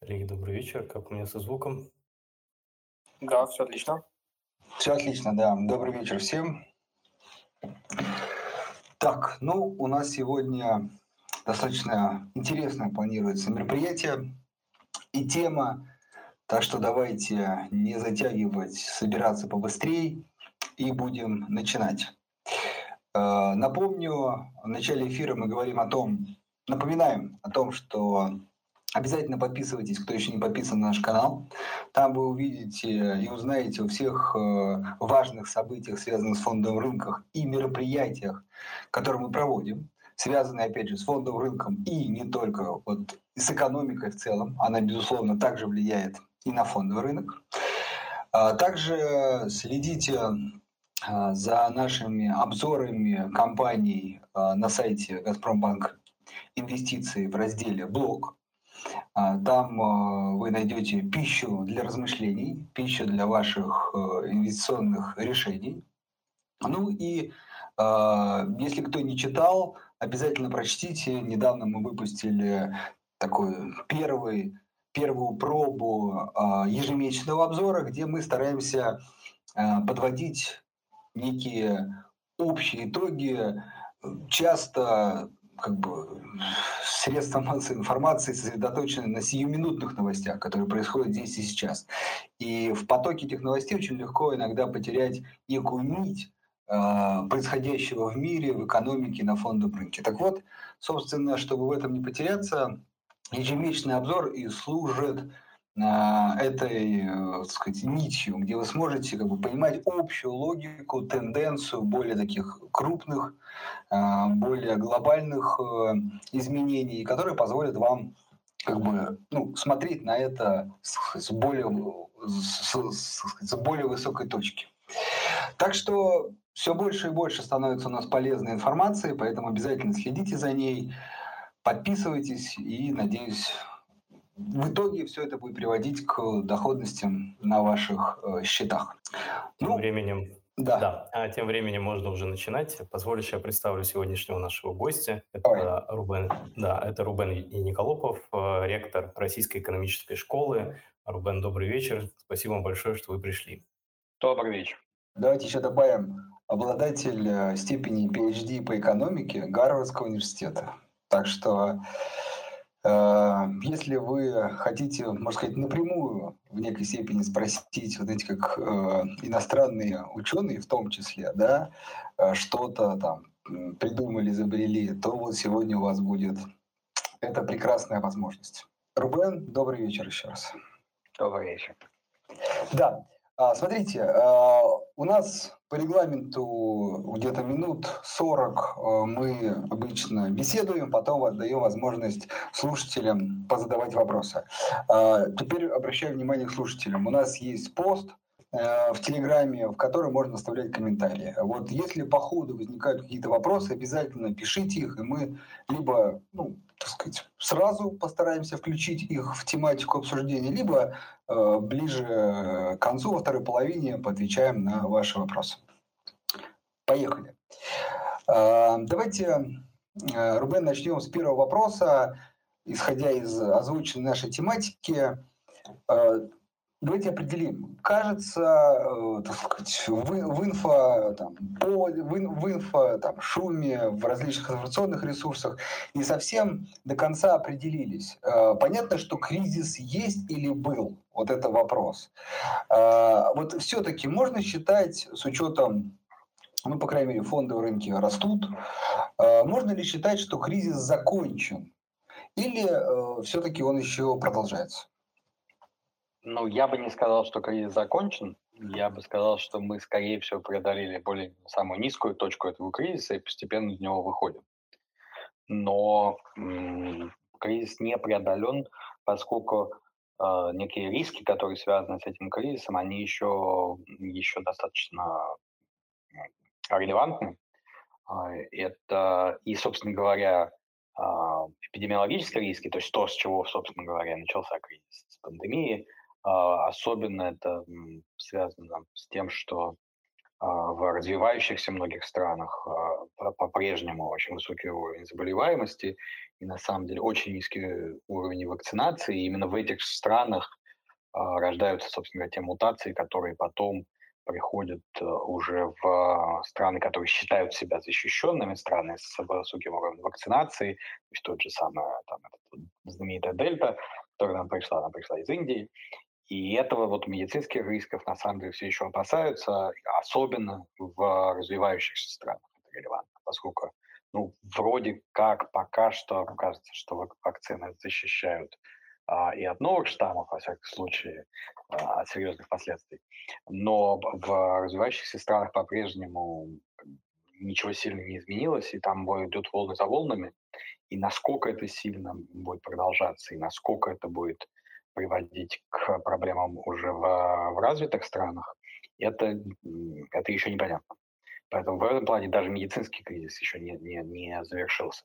Коллеги, добрый вечер. Как у меня со звуком? Да, все отлично. Все отлично, да. Добрый вечер всем. Так, ну, у нас сегодня достаточно интересное планируется мероприятие и тема, так что давайте не затягивать, собираться побыстрее и будем начинать. Э, Напомню, в начале эфира мы говорим о том, напоминаем о том, что Обязательно подписывайтесь, кто еще не подписан на наш канал. Там вы увидите и узнаете о всех э, важных событиях, связанных с фондовым рынком и мероприятиях, которые мы проводим, связанные, опять же, с фондовым рынком и не только вот, с экономикой в целом. Она, безусловно, также влияет и на фондовый рынок. А Также следите а, за нашими обзорами компаний на сайте Газпромбанк инвестиции в разделе «Блог». А, Там а, вы найдете пищу для размышлений, пищу для ваших э, инвестиционных решений. Ну и а, если кто не читал, обязательно прочтите. Недавно мы выпустили такой первый, первую пробу ежемесячного обзора, где мы стараемся подводить некие общие итоги, часто как бы средства массовой информации сосредоточены на сиюминутных новостях, которые происходят здесь и сейчас. И в потоке этих новостей очень легко иногда потерять некую нить э, происходящего в мире, в экономике, на фондовом рынке. Так вот, собственно, чтобы в этом не потеряться, ежемесячный обзор и служит этой, э, так сказать, нитью, где вы сможете как бы, понимать общую логику, тенденцию более таких крупных, а, более глобальных э, изменений, которые позволят вам как бы, ну, смотреть на это с более, с, с, с более высокой точки. Так что все больше и больше становится у нас полезной информации, поэтому обязательно следите за ней, подписывайтесь и, надеюсь, в итоге все это будет приводить к доходностям на ваших э, счетах. Тем Ну, временем, да, да, а тем временем можно уже начинать. Позволишь, я представлю сегодняшнего нашего гостя. Это Рубен, да, это Рубен Яниколопов, э, ректор Российской экономической школы. Рубен, добрый вечер. Спасибо вам большое, что вы пришли. Добрый вечер. Давайте еще добавим обладатель э, степени PhD по экономике Гарвардского университета. Так что, если вы хотите, можно сказать, напрямую в некой степени спросить, вот эти как э, иностранные ученые в том числе, да, э, что-то там придумали, изобрели, то вот сегодня у вас будет эта прекрасная возможность. Рубен, добрый вечер еще раз. Добрый вечер. Да, а, смотрите, а, у нас по регламенту где-то минут 40 а, мы обычно беседуем, потом отдаем возможность слушателям позадавать вопросы. А, Теперь обращаю внимание к слушателям. У нас есть пост э, в Телеграме, в который можно оставлять комментарии. Вот если по ходу возникают какие-то вопросы, обязательно пишите их, и мы либо, ну, так сказать, сразу постараемся включить их в тематику обсуждения, либо э, ближе к концу, во второй половине, поотвечаем на ваши вопросы. Поехали. Э, Давайте, э, Рубен, начнем с первого вопроса. Исходя из озвученной нашей тематики, э, давайте определим. Кажется, э, так сказать, в, инфо, там, по, в, в инфо там, шуме, в различных информационных ресурсах не совсем до конца определились. Э, Понятно, что кризис есть или был? Вот это вопрос. Э, Вот все-таки можно считать с учетом ну, по крайней мере, фондовые рынки растут. Можно ли считать, что кризис закончен? Или все-таки он еще продолжается? Ну, я бы не сказал, что кризис закончен. Я бы сказал, что мы, скорее всего, преодолели более самую низкую точку этого кризиса и постепенно из него выходим. Но м, кризис не преодолен, поскольку э, некие риски, которые связаны с этим кризисом, они еще, еще достаточно релевантны. А, Это и, собственно говоря, а, эпидемиологические риски, то есть то, с чего, собственно говоря, начался кризис с пандемией, особенно это связано с тем, что в развивающихся многих странах по-прежнему очень высокий уровень заболеваемости и на самом деле очень низкий уровень вакцинации. И именно в этих странах рождаются, собственно говоря, те мутации, которые потом приходят э, уже в страны, которые считают себя защищенными, страны с высоким уровнем вакцинации, то есть тот же самый там, знаменитая дельта, которая нам пришла, она пришла из Индии. И этого вот медицинских рисков на самом деле все еще опасаются, особенно в развивающихся странах это релевантно, поскольку ну, вроде как пока что кажется, что вакцины защищают а, и от новых штаммов, во всяком случае, а, от серьезных последствий. Но в развивающихся странах по-прежнему ничего сильно не изменилось, и там идут волны за волнами. И насколько это сильно будет продолжаться, и насколько это будет приводить к проблемам уже в, в развитых странах, это, это еще непонятно. Поэтому в этом плане даже медицинский кризис еще не, не, не завершился.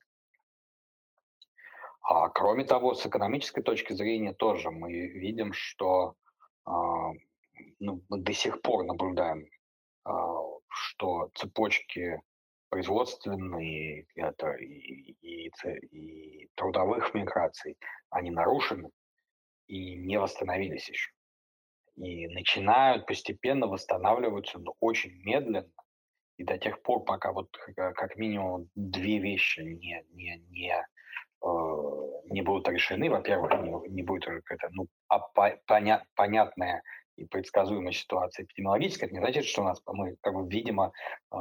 А кроме того, с экономической точки зрения тоже мы видим, что а, ну, мы до сих пор наблюдаем, а, что цепочки производственные это, и, и, и трудовых миграций, они нарушены и не восстановились еще. И начинают постепенно восстанавливаться, но очень медленно. И до тех пор, пока вот как минимум две вещи не, не, не Э, не будут решены, во-первых, не, не будет какая-то ну, а поня, понятная и предсказуемая ситуация эпидемиологическая, это не значит, что у нас мы, как бы, видимо, э,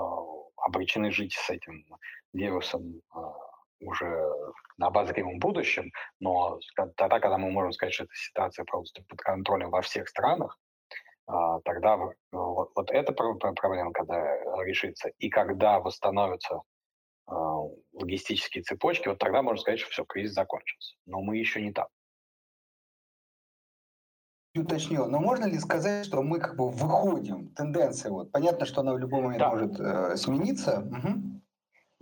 обречены жить с этим вирусом э, уже на обозримом будущем, но тогда, когда мы можем сказать, что эта ситуация полностью под контролем во всех странах, тогда вот, вот эта проблема, когда решится, и когда восстановится а, логистические цепочки, вот тогда можно сказать, что все, кризис закончился. Но мы еще не там. Уточнил, но можно ли сказать, что мы как бы выходим, тенденция вот, понятно, что она в любой момент да. может э, смениться. Угу.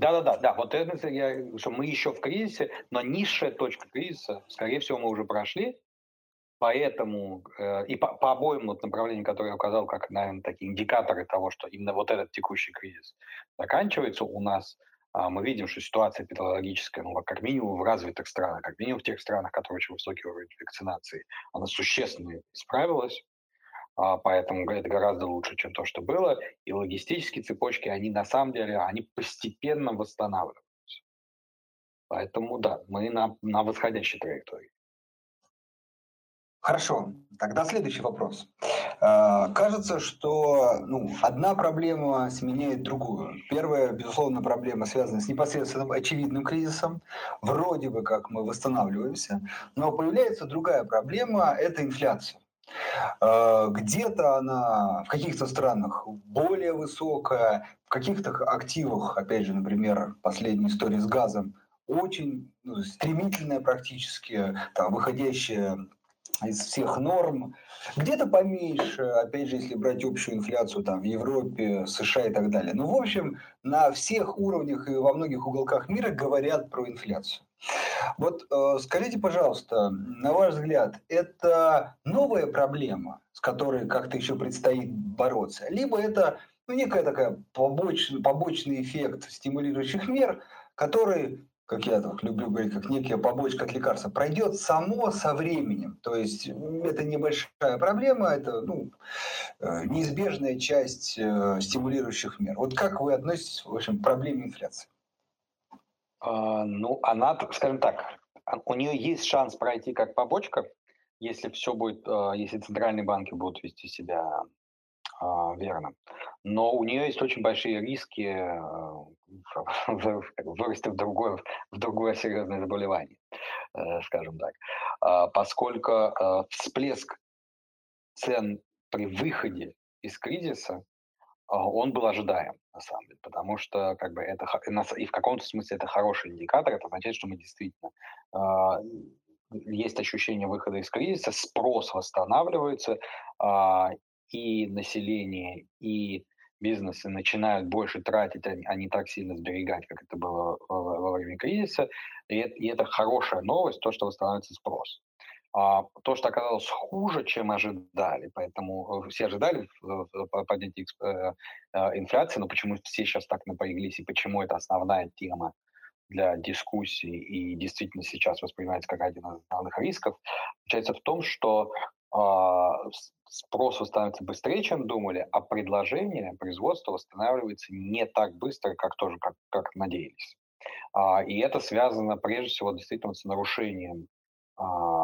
Да, да. Вот это я, что мы еще в кризисе, но низшая точка кризиса, скорее всего, мы уже прошли, поэтому э, и по, по обоим вот направлениям, которые я указал, как, наверное, такие индикаторы того, что именно вот этот текущий кризис заканчивается, у нас а, мы видим, что ситуация эпидемиологическая, ну, как минимум в развитых странах, как минимум в тех странах, которые очень высокий уровень вакцинации, она существенно исправилась, поэтому это гораздо лучше, чем то, что было. И логистические цепочки, они на самом деле, они постепенно восстанавливаются. Поэтому да, мы на, на восходящей траектории. Хорошо, тогда следующий вопрос. А, кажется, что ну, одна проблема сменяет другую. Первая, безусловно, проблема связана с непосредственным очевидным кризисом. Вроде бы как мы восстанавливаемся, но появляется другая проблема – это инфляция. А, где-то она в каких-то странах более высокая, в каких-то активах, опять же, например, последняя история с газом, очень ну, стремительная практически, там, выходящая из всех норм. Где-то поменьше, опять же, если брать общую инфляцию там, в Европе, США и так далее. Ну, в общем, на всех уровнях и во многих уголках мира говорят про инфляцию. Вот э, скажите, пожалуйста, на ваш взгляд, это новая проблема, с которой как-то еще предстоит бороться, либо это ну, некая такая побочный, побочный эффект стимулирующих мер, который как я так люблю говорить, как некая побочка от лекарства, пройдет само со временем. То есть это небольшая проблема, это ну, э, неизбежная часть э, стимулирующих мер. Вот как вы относитесь в общем, к проблеме инфляции? А, ну, она, скажем так, а, у нее есть шанс пройти как побочка, если все будет, э, если центральные банки будут вести себя а, верно. Но у нее есть очень большие риски вырасти в другое, в другое серьезное заболевание, э, скажем так. А, поскольку всплеск цен при выходе из кризиса, а, он был ожидаем, на самом деле, потому что как бы это и в каком-то смысле это хороший индикатор, это означает, что мы действительно есть ощущение выхода из кризиса, спрос восстанавливается, и население, и бизнесы начинают больше тратить, а не так сильно сберегать, как это было во, время кризиса. И это хорошая новость, то, что восстанавливается спрос. А, то, что оказалось хуже, чем ожидали, поэтому все ожидали поднятия инфляции, но почему все сейчас так напряглись и почему это основная тема для дискуссий и действительно сейчас воспринимается как один из основных рисков, заключается в том, что э, спрос восстанавливается быстрее, чем думали, а предложение, производство восстанавливается не так быстро, как тоже, как, как надеялись. А, и это связано прежде всего действительно с нарушением а,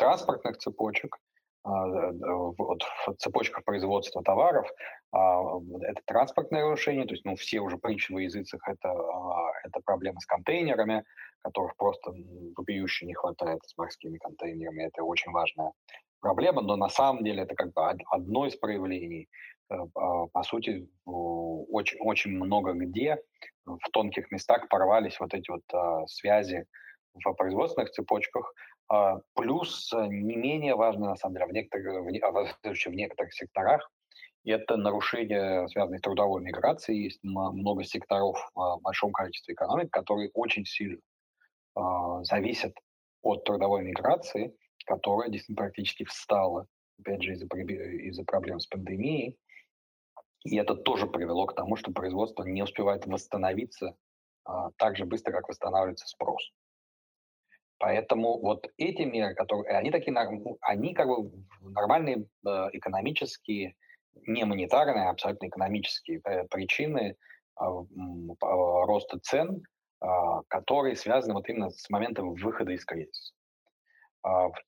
транспортных цепочек, а, вот в цепочках производства товаров, а, это транспортное нарушение, то есть ну, все уже притчи во языцах, это, а, это проблема с контейнерами, которых просто вопиюще не хватает с морскими контейнерами, это очень важная проблема, но на самом деле это как бы одно из проявлений. Э, по сути, очень, очень много где в тонких местах порвались вот эти вот связи в производственных цепочках, плюс э, не менее важно, на самом деле, в некоторых, в, а, в некоторых секторах, это нарушение, связанное с трудовой миграцией. Есть много секторов в большом количестве экономик, которые очень сильно зависят от трудовой миграции, которая действительно практически встала, опять же, из-за, из проблем с пандемией. И это тоже привело к тому, что производство не успевает восстановиться э, так же быстро, как восстанавливается спрос. Поэтому вот эти меры, которые, они такие, ну, они как бы нормальные э, экономические, не монетарные, а абсолютно экономические э, причины э, роста цен, которые связаны вот именно с моментом выхода из кризиса.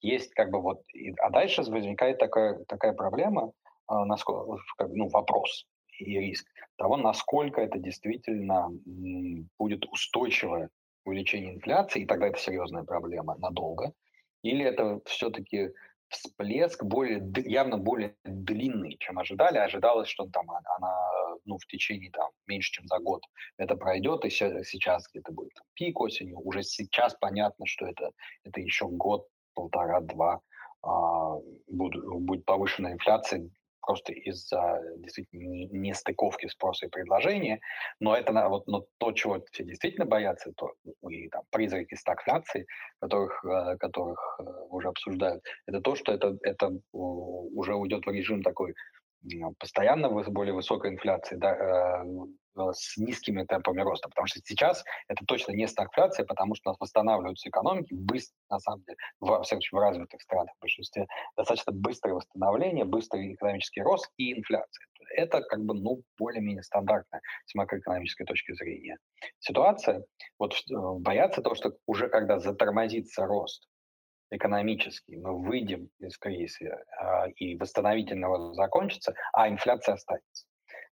Есть как бы вот, а дальше возникает такая, такая проблема, насколько, ну, вопрос и риск того, насколько это действительно будет устойчивое увеличение инфляции, и тогда это серьезная проблема надолго, или это все-таки всплеск более, явно более длинный, чем ожидали. Ожидалось, что там она ну, в течение там, меньше, чем за год это пройдет, и сейчас где-то будет там, пик осенью. Уже сейчас понятно, что это, это еще год, полтора-два а, будет, будет повышенная инфляция просто из-за действительно нестыковки спроса и предложения. Но это вот, но то, чего все действительно боятся, то ну, и там призраки стагфляции, которых, э, которых э, уже обсуждают, это то, что это, это уже уйдет в режим такой постоянно более высокой инфляции, да, э, с низкими темпами роста, потому что сейчас это точно не стагфляция, потому что у нас восстанавливаются экономики быстро, на самом деле, в, всяком случае, в развитых странах, в большинстве, достаточно быстрое восстановление, быстрый экономический рост и инфляция. Это как бы, ну, более-менее стандартная с макроэкономической точки зрения ситуация. Вот э, боятся того, что уже когда затормозится рост экономический, мы выйдем из кризиса, э, и восстановительный рост закончится, а инфляция останется.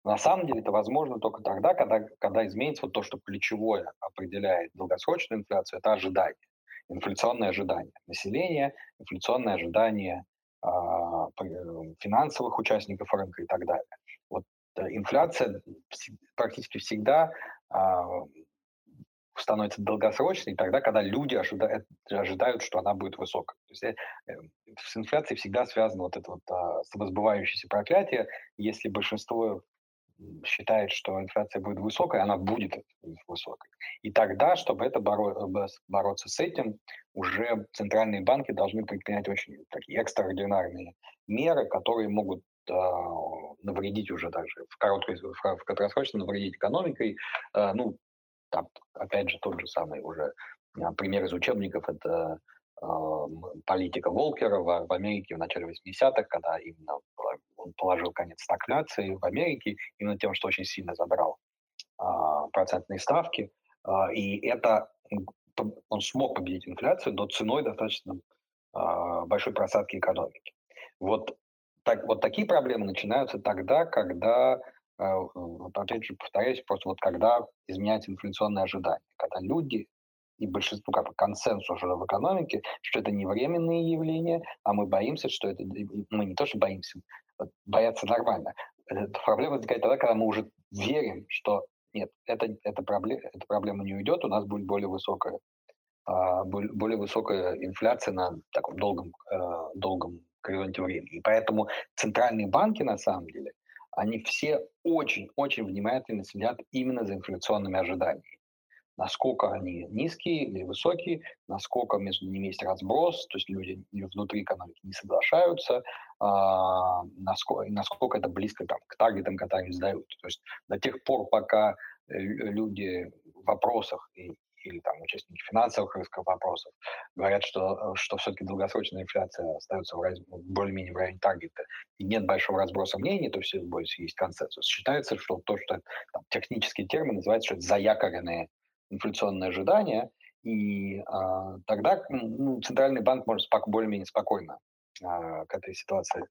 На самом деле это возможно только тогда, когда, когда изменится вот то, что ключевое определяет долгосрочную инфляцию, это ожидание, инфляционное ожидание населения, инфляционное ожидание э, финансовых участников рынка и так далее. Вот э, инфляция практически всегда э, становится долгосрочной тогда, когда люди ожидают, ожидают, что она будет высокой. То есть, э, с инфляцией всегда связано вот это вот а, самосбывающееся проклятие. Если большинство считает, что инфляция будет высокой, она будет высокой. И тогда, чтобы это боро- бороться с этим, уже центральные банки должны предпринять очень такие экстраординарные меры, которые могут э, навредить уже также в короткой, в краткосрочно навредить экономикой. Э, ну, там, опять же, тот же самый уже а, пример из учебников – это э, политика Волкера в, Америке в начале 80-х, когда именно он положил конец стагфляции в Америке именно тем, что очень сильно забрал а, процентные ставки. А, и это он смог победить инфляцию, но ценой достаточно а, большой просадки экономики. Вот, так, вот такие проблемы начинаются тогда, когда, а, вот опять же повторяюсь, просто вот когда изменяется инфляционное ожидание, когда люди и большинству как бы консенсус уже в экономике, что это не временные явления, а мы боимся, что это, мы не то, что боимся, бояться нормально. Эта проблема возникает тогда, когда мы уже верим, что нет, это, это проблема, эта проблема не уйдет, у нас будет более высокая, а, более высокая инфляция на таком долгом, э, долгом горизонте времени. И поэтому центральные банки, на самом деле, они все очень-очень внимательно следят именно за инфляционными ожиданиями. насколько они низкие или высокие, насколько между ними есть разброс, то есть люди внутри экономики не соглашаются, а, насколько, насколько это близко там, к таргетам, которые они сдают. То есть до тех пор, пока э, люди в вопросах и или там участники финансовых вопросов говорят, что, что все-таки долгосрочная инфляция остается в раз, более-менее в районе таргета, и нет большого разброса мнений, то все больше есть консенсус. Считается, что то, что там, технический термин называется, что это заякоренные инфляционные ожидания, и а, тогда ну, центральный банк может спок- более-менее спокойно а, к этой ситуации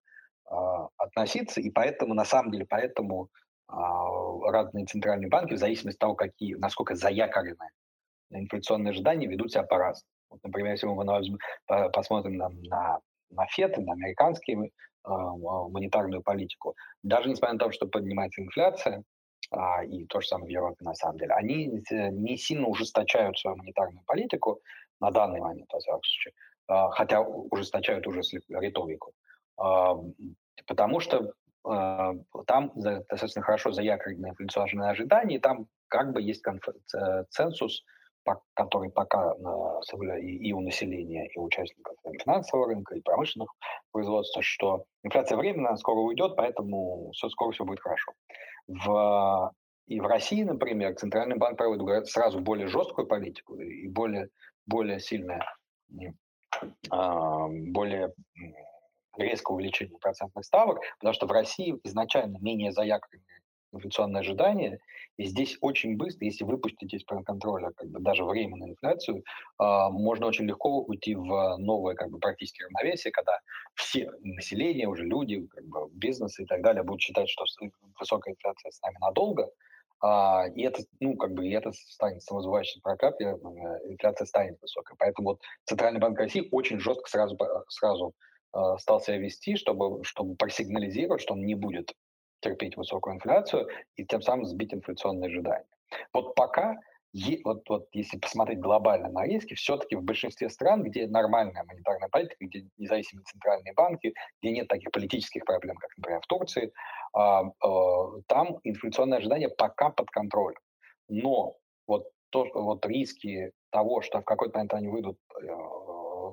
а, относиться, и поэтому, на самом деле, поэтому разные центральные банки, в зависимости от того, какие, насколько заякорены инфляционные ожидания, ведут себя по-разному. Вот, например, если мы посмотрим на, на, на ФЕД, на американскую э, монетарную политику, даже несмотря на то, что поднимается инфляция, а, и то же самое в Европе на самом деле, они не сильно ужесточают свою монетарную политику на данный момент, во всяком случае, а, хотя ужесточают уже риторику, а, потому что а, там достаточно хорошо заякорены инфляционные ожидания, и там как бы есть консенсус, который пока и у населения, и у участников финансового рынка, и промышленных производств, что инфляция временно, скоро уйдет, поэтому все, скоро все будет хорошо. В, и в России, например, Центральный банк проводит сразу более жесткую политику и более, более сильное, а, более резкое увеличение процентных ставок, потому что в России изначально менее заякоренные инфляционные ожидания, и здесь очень быстро, если выпустить из-под контроля как бы, даже временную инфляцию, э, можно очень легко уйти в новое как бы, практически равновесие, когда все население, уже люди, как бы, бизнес и так далее будут считать, что высокая инфляция с нами надолго, а, и это, ну, как бы, и это станет самозабывающим прокапье, э, инфляция станет высокой. Поэтому вот Центральный банк России очень жестко сразу, сразу э, стал себя вести, чтобы, чтобы просигнализировать, что он не будет терпеть высокую инфляцию и тем самым сбить инфляционные ожидания. Вот пока, вот, вот если посмотреть глобально на риски, все-таки в большинстве стран, где нормальная монетарная политика, где независимые центральные банки, где нет таких политических проблем, как, например, в Турции, а, а, там инфляционные ожидания пока под контролем. Но вот, то, вот риски того, что в какой-то момент они выйдут, э,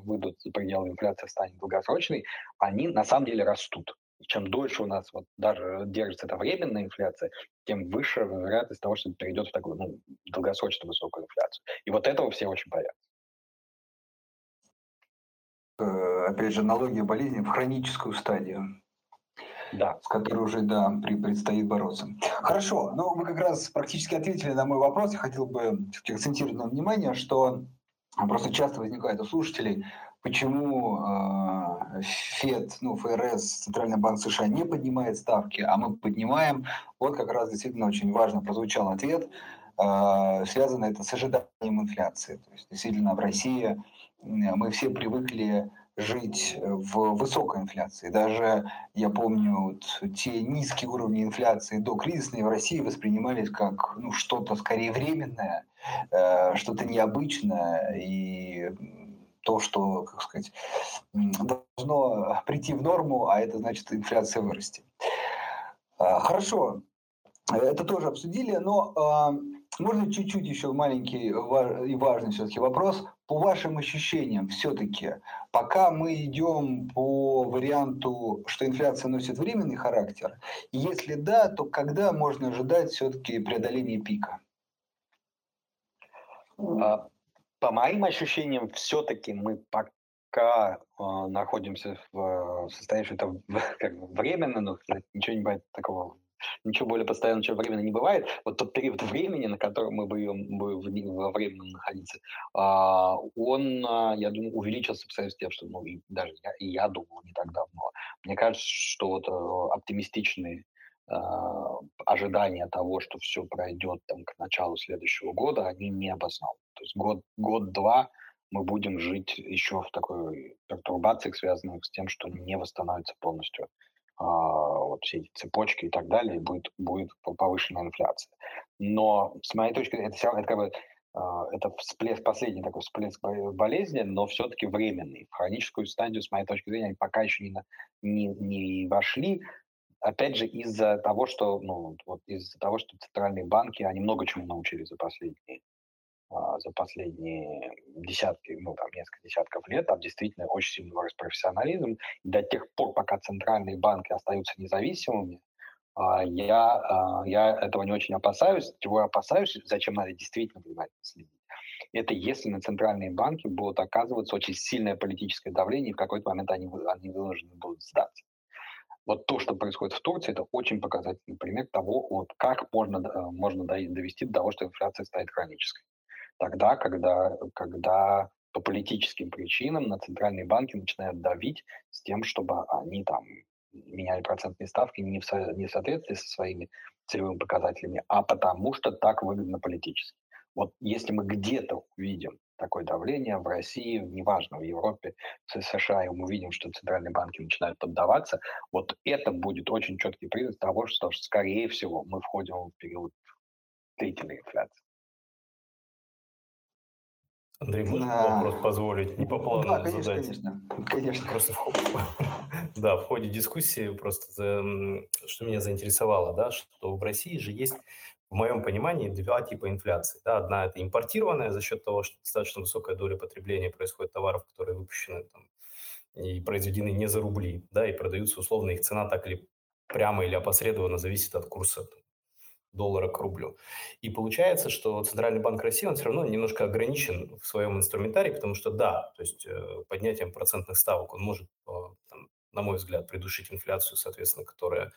выйдут за пределы инфляции, станет долгосрочной, они на самом деле растут чем дольше у нас вот даже держится эта временная инфляция, тем выше вероятность того, что это перейдет в такую ну, долгосрочную высокую инфляцию. И вот этого все очень боятся. Э, опять же, аналогия болезни в хроническую стадию. Да. С которой уже, да, при, предстоит бороться. Хорошо, ну вы как раз практически ответили на мой вопрос. Я хотел бы акцентировать на внимание, что просто часто возникает у слушателей почему э, ФЕД, ну, ФРС, Центральный банк США не поднимает ставки, а мы поднимаем. Вот как раз действительно очень важно прозвучал ответ. Э, связано это с ожиданием инфляции. То есть действительно в России мы все привыкли жить в высокой инфляции. Даже, я помню, вот, те низкие уровни инфляции до кризисной в России воспринимались как ну, что-то скорее временное, э, что-то необычное. И то, что, как сказать, должно прийти в норму, а это значит инфляция вырасти. А, хорошо, это тоже обсудили, но а, можно чуть-чуть еще маленький и важный все-таки вопрос. По вашим ощущениям, все-таки, пока мы идем по варианту, что инфляция носит временный характер, если да, то когда можно ожидать все-таки преодоления пика? По моим ощущениям, все-таки мы пока э, находимся в состоянии, что это как бы временно, но ничего не бывает такого ничего более постоянного, чем временно не бывает. Вот тот период времени, на котором мы будем, будем во временном находиться, а, он, а, я думаю, увеличился по сравнению с тем, что ну, и даже я, и я думал не так давно. Мне кажется, что вот э, оптимистичные ожидания того, что все пройдет там, к началу следующего года, они не обоснованы. То есть год, год-два мы будем жить еще в такой пертурбациях, связанных с тем, что не восстановится полностью а, вот все эти цепочки и так далее, и будет, будет повышенная инфляция. Но с моей точки зрения, это, это как бы а, это всплеск, последний такой всплеск болезни, но все-таки временный. В хроническую стадию, с моей точки зрения, они пока еще не, не, не вошли опять же, из-за того, что, ну, вот из-за того, что центральные банки, они много чему научились за последние а, за последние десятки, ну, там, несколько десятков лет, там действительно очень сильно вырос профессионализм. И до тех пор, пока центральные банки остаются независимыми, а, я, а, я этого не очень опасаюсь. Чего я опасаюсь, зачем надо действительно внимательно следить, это если на центральные банки будут оказываться очень сильное политическое давление, и в какой-то момент они, они вынуждены будут сдаться. Вот то, что происходит в Турции, это очень показательный пример того, вот как можно, э, можно довести до того, что инфляция станет хронической. Тогда, когда, когда по политическим причинам на центральные банки начинают давить с тем, чтобы они там меняли процентные ставки не в, со, не в соответствии со своими целевыми показателями, а потому что так выгодно политически. Вот если мы где-то увидим такое давление в России, неважно, в Европе, в США, и мы видим, что центральные банки начинают поддаваться, вот это будет очень четкий признак того, что, скорее всего, мы входим в период длительной инфляции. Андрей, можно а... вопрос позволить? Не по плану да, конечно, задать. конечно, конечно. Просто в, да, в ходе дискуссии просто что меня заинтересовало, да, что в России же есть моем понимании, два типа инфляции. Да, одна – это импортированная за счет того, что достаточно высокая доля потребления происходит товаров, которые выпущены там, и произведены не за рубли, да, и продаются условно, их цена так или прямо или опосредованно зависит от курса доллара к рублю. И получается, что Центральный банк России, он все равно немножко ограничен в своем инструментарии, потому что да, то есть э, поднятием процентных ставок он может, э, там, на мой взгляд, придушить инфляцию, соответственно, которая,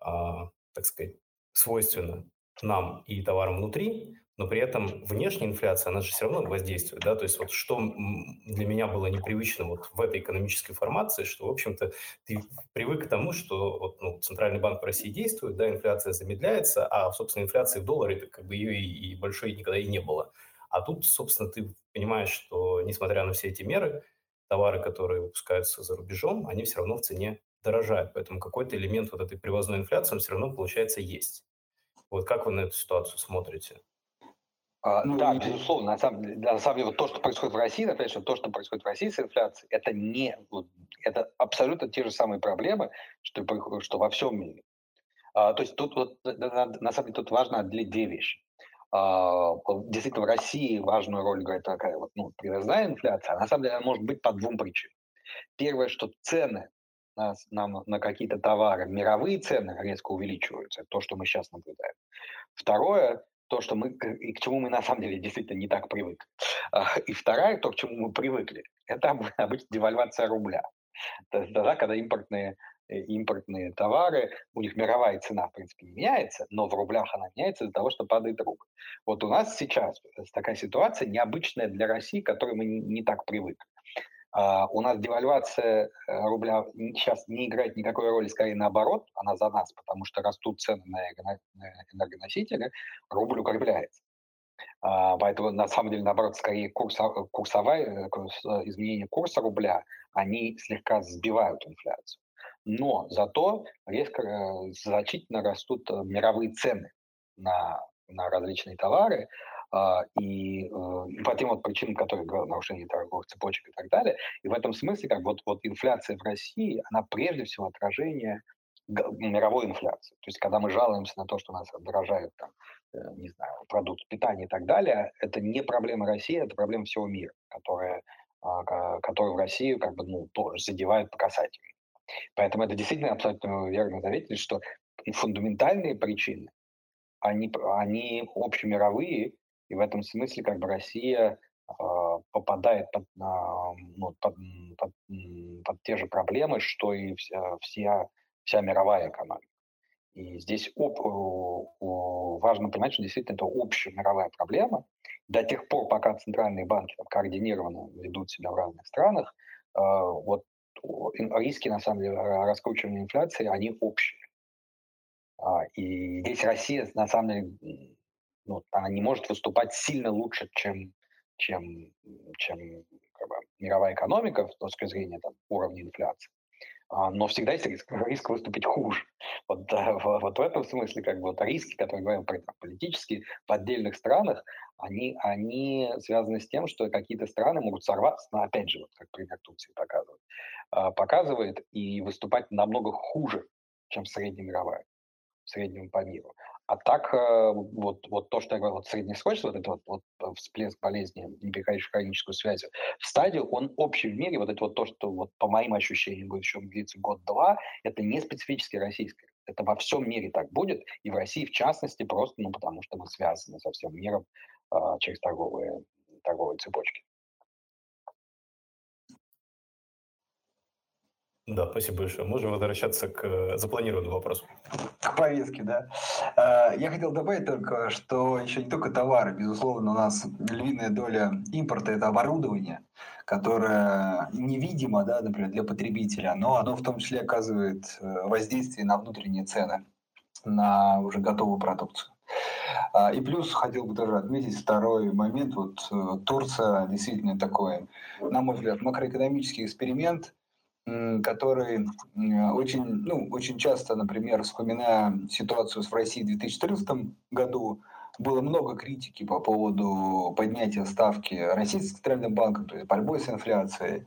а, так сказать, свойственна нам и товарам внутри, но при этом внешняя инфляция, она же все равно воздействует, да, то есть вот что для меня было непривычно вот в этой экономической формации, что, в общем-то, ты привык к тому, что вот, ну, Центральный банк России действует, да, инфляция замедляется, а, собственно, инфляции в долларе, это как бы ее и, и большой никогда и не было. А тут, собственно, ты понимаешь, что, несмотря на все эти меры, товары, которые выпускаются за рубежом, они все равно в цене дорожают, поэтому какой-то элемент вот этой привозной инфляции, он все равно, получается, есть. Вот как вы на эту ситуацию смотрите? А, ну, да, и... безусловно. На самом, деле, на самом деле, вот то, что происходит в России, опять же, то, что происходит в России с инфляцией, это не, это абсолютно те же самые проблемы, что, что во всем мире. А, то есть тут вот, на, самом деле тут важно отделить две вещи. А, действительно, в России важную роль играет такая вот, ну, привозная инфляция, а на самом деле она может быть по двум причинам. Первое, что цены на, на, на какие-то товары, мировые цены резко увеличиваются, это то, что мы сейчас наблюдаем. Второе, то, что мы, и к чему мы на самом деле действительно не так привыкли. И вторая, то, к чему мы привыкли, это обычно девальвация рубля. Тогда, когда импортные, э, импортные товары, у них мировая цена, в принципе, не меняется, но в рублях она меняется из-за того, что падает рубль. Вот у нас сейчас такая ситуация необычная для России, к которой мы не так привыкли. Uh, у нас девальвация э, рубля сейчас не играет никакой роли, скорее наоборот, она за нас, потому что растут цены на энергоносители, рубль укрепляется. Uh, поэтому на самом деле, наоборот, скорее курс, курсовая, э, изменение курса рубля, они слегка сбивают инфляцию. Но зато резко, э, значительно растут мировые цены на, на различные товары, а, и, э, и по тем вот причинам, которые говорил, нарушение торговых цепочек и так далее. И в этом смысле, как вот, вот инфляция в России, она прежде всего отражение мировой инфляции. То есть, когда мы жалуемся на то, что у нас дорожают там, э, не знаю, продукты питания и так далее, это не проблема России, это проблема всего мира, которая, а, которая в Россию как бы, ну, тоже задевает по касательной. Поэтому это действительно абсолютно верно заметили, что фундаментальные причины, они, они общемировые, и в этом смысле как бы Россия э, попадает под, э, ну, под, под, под те же проблемы, что и вся, вся, вся мировая экономика. И здесь об, важно понимать, что действительно это общая мировая проблема. До тех пор, пока центральные банки там, координированно ведут себя в разных странах, э, вот риски, на самом деле, раскручивания инфляции, они общие. А, и здесь Россия, на самом деле, ну, она не может выступать сильно лучше, чем, чем, чем как бы, мировая экономика с точки зрения там, уровня инфляции. А, но всегда есть риск, риск выступить хуже. Вот, да, вот в этом смысле как бы вот риски, которые говорим про политические в отдельных странах, они, они связаны с тем, что какие-то страны могут сорваться, но опять же, вот как пример Турции показывает, а, показывает и выступать намного хуже, чем среднемировая, в среднем по миру. А так, э, вот, вот то, что я говорил, вот среднесрочно, вот этот вот, вот всплеск болезни, не переходящий хроническую связь, в стадию, он общий в мире, вот это вот то, что вот по моим ощущениям будет еще длиться год-два, это не специфически российское. Это во всем мире так будет, и в России в частности, просто ну, потому что мы связаны со всем миром э, через торговые, торговые цепочки. Да, спасибо большое. Можем возвращаться к э, запланированному вопросу. К повестке, да. Э, я хотел добавить только, что еще не только товары, безусловно, у нас львиная доля импорта – это оборудование, которое невидимо, да, например, для потребителя, но оно в том числе оказывает э, воздействие на внутренние цены, на уже готовую продукцию. А, и плюс хотел бы тоже отметить второй момент. Вот Турция действительно такой, на мой взгляд, макроэкономический эксперимент – который очень, ну, очень часто, например, вспоминая ситуацию в России в 2014 году, было много критики по поводу поднятия ставки Российским центральным банком, то есть борьбой с инфляцией.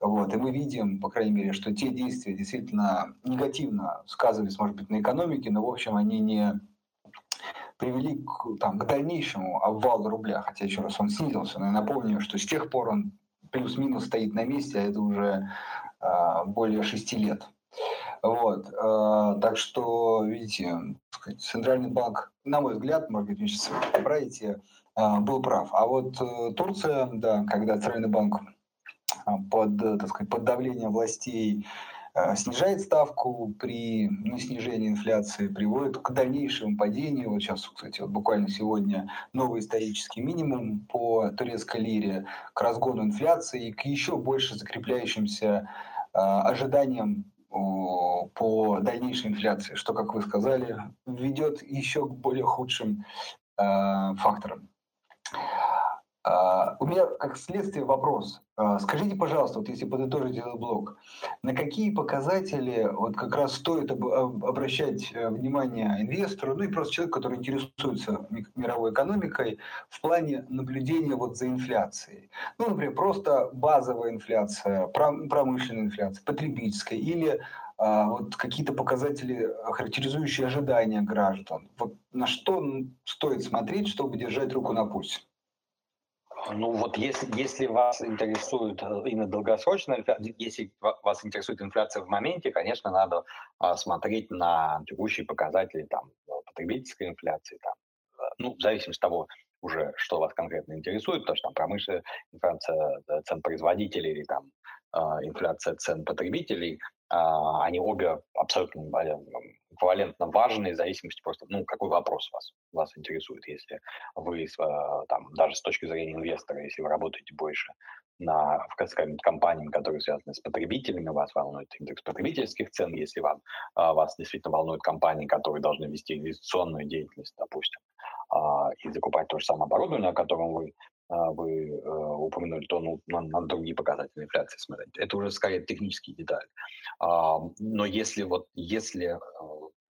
Вот. И мы видим, по крайней мере, что те действия действительно негативно сказывались, может быть, на экономике, но, в общем, они не привели к, там, к дальнейшему обвалу рубля, хотя, еще раз, он снизился. Но я напомню, что с тех пор он плюс-минус стоит на месте, а это уже более шести лет. Вот. А, так что, видите, Центральный банк, на мой взгляд, может быть, вы сейчас поправите, а, был прав. А вот э, Турция, да, когда Центральный банк под, так сказать, под давлением властей снижает ставку при ну, снижении инфляции, приводит к дальнейшему падению. Вот сейчас, кстати, вот буквально сегодня новый исторический минимум по турецкой лире, к разгону инфляции и к еще больше закрепляющимся а, ожиданиям по дальнейшей инфляции, что, как вы сказали, ведет еще к более худшим а, факторам. А, у меня как следствие вопрос. А, скажите, пожалуйста, вот если подытожить этот блок, на какие показатели вот как раз стоит обращать э, внимание инвестору, ну и просто человеку, который интересуется мировой экономикой в плане наблюдения вот за инфляцией? Ну, например, просто базовая инфляция, промышленная инфляция, потребительская или а, вот какие-то показатели, характеризующие ожидания граждан. Вот на что стоит смотреть, чтобы держать руку на пульсе? Ну вот если, если вас интересует э, именно долгосрочная если вас интересует инфляция в моменте, конечно, надо а, смотреть на текущие показатели там, э, потребительской инфляции, там, э, ну, в зависимости от того, уже что вас конкретно интересует, потому что там промышленная инфляция цен производителей или там инфляция цен потребителей, они обе абсолютно эквивалентно важные в зависимости просто, ну, какой вопрос вас, вас интересует. Если вы, там, даже с точки зрения инвестора, если вы работаете больше на, скажем, компаниями, которые связаны с потребителями, вас волнует индекс потребительских цен, если вам, а, вас действительно волнуют компании, которые должны вести инвестиционную деятельность, допустим, а, и закупать то же самое оборудование, о котором вы а, вы э, упомянули, то ну, на, другие показатели инфляции смотреть. Это уже скорее технические детали. А, но если вот если э,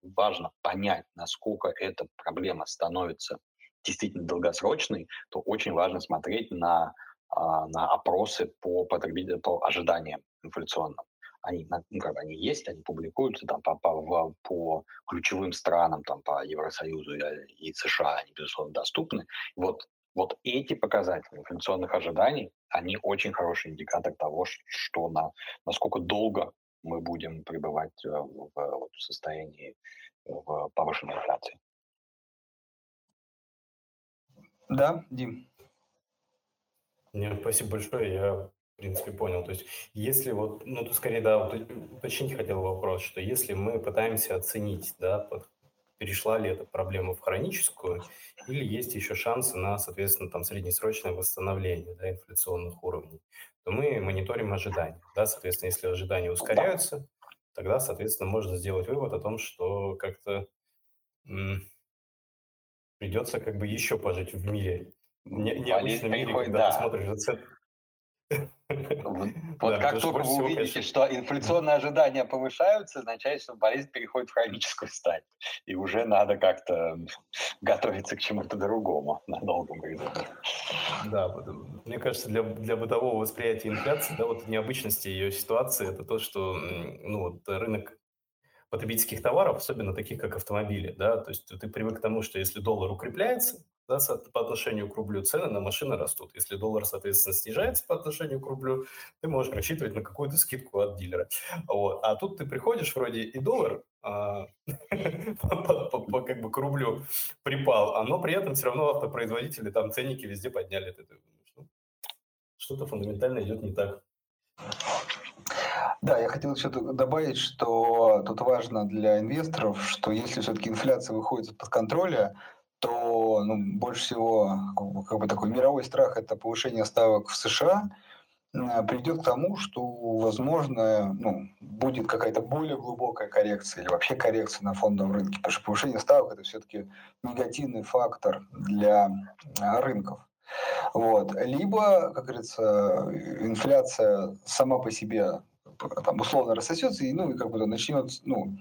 важно понять, насколько эта проблема становится действительно долгосрочной, то очень важно смотреть на, а, на опросы по потребителям, по ожиданиям инфляционным. Они, ну, как бы они есть, они публикуются там по, по, по ключевым странам, там по Евросоюзу и, и США, они, безусловно, доступны. Вот вот эти показатели инфляционных ожиданий, они очень хороший индикатор того, что на, насколько долго мы будем пребывать э, в, в, в состоянии э, в повышенной инфляции. Да, Дим. Нет, спасибо большое. Я, в принципе, понял. То есть, если вот, ну, то скорее, да, вот, уточнить хотел вопрос, что если мы пытаемся оценить, да, перешла ли эта проблема в хроническую, или есть еще шансы на, соответственно, там среднесрочное восстановление да, инфляционных уровней, то мы мониторим ожидания. Да, соответственно, если ожидания ускоряются, тогда, соответственно, можно сделать вывод о том, что как-то придется как бы еще пожить в мире. Не, необычном мире, когда да. ты смотришь цены вот да, как только вы увидите, конечно... что инфляционные ожидания повышаются, означает, что болезнь переходит в хроническую стадию. И уже надо как-то готовиться к чему-то другому на долгом горизонте. Да, мне кажется, для, для бытового восприятия инфляции, да, вот необычности ее ситуации, это то, что ну, вот рынок потребительских товаров, особенно таких, как автомобили, да, то есть ты привык к тому, что если доллар укрепляется, да, по отношению к рублю, цены на машины растут. Если доллар, соответственно, снижается по отношению к рублю, ты можешь рассчитывать на какую-то скидку от дилера. Вот. А тут ты приходишь, вроде и доллар а, как бы к рублю припал, но при этом все равно автопроизводители там ценники везде подняли. Ну, что-то фундаментально идет не так. Да, я хотел еще добавить, что тут важно для инвесторов, что если все-таки инфляция выходит из-под контроля, то ну, больше всего как бы такой мировой страх это повышение ставок в США приведет к тому, что, возможно, ну, будет какая-то более глубокая коррекция или вообще коррекция на фондовом рынке, потому что повышение ставок это все-таки негативный фактор для рынков. Вот. Либо, как говорится, инфляция сама по себе там, условно рассосется, и, ну, и как бы начнет, ну,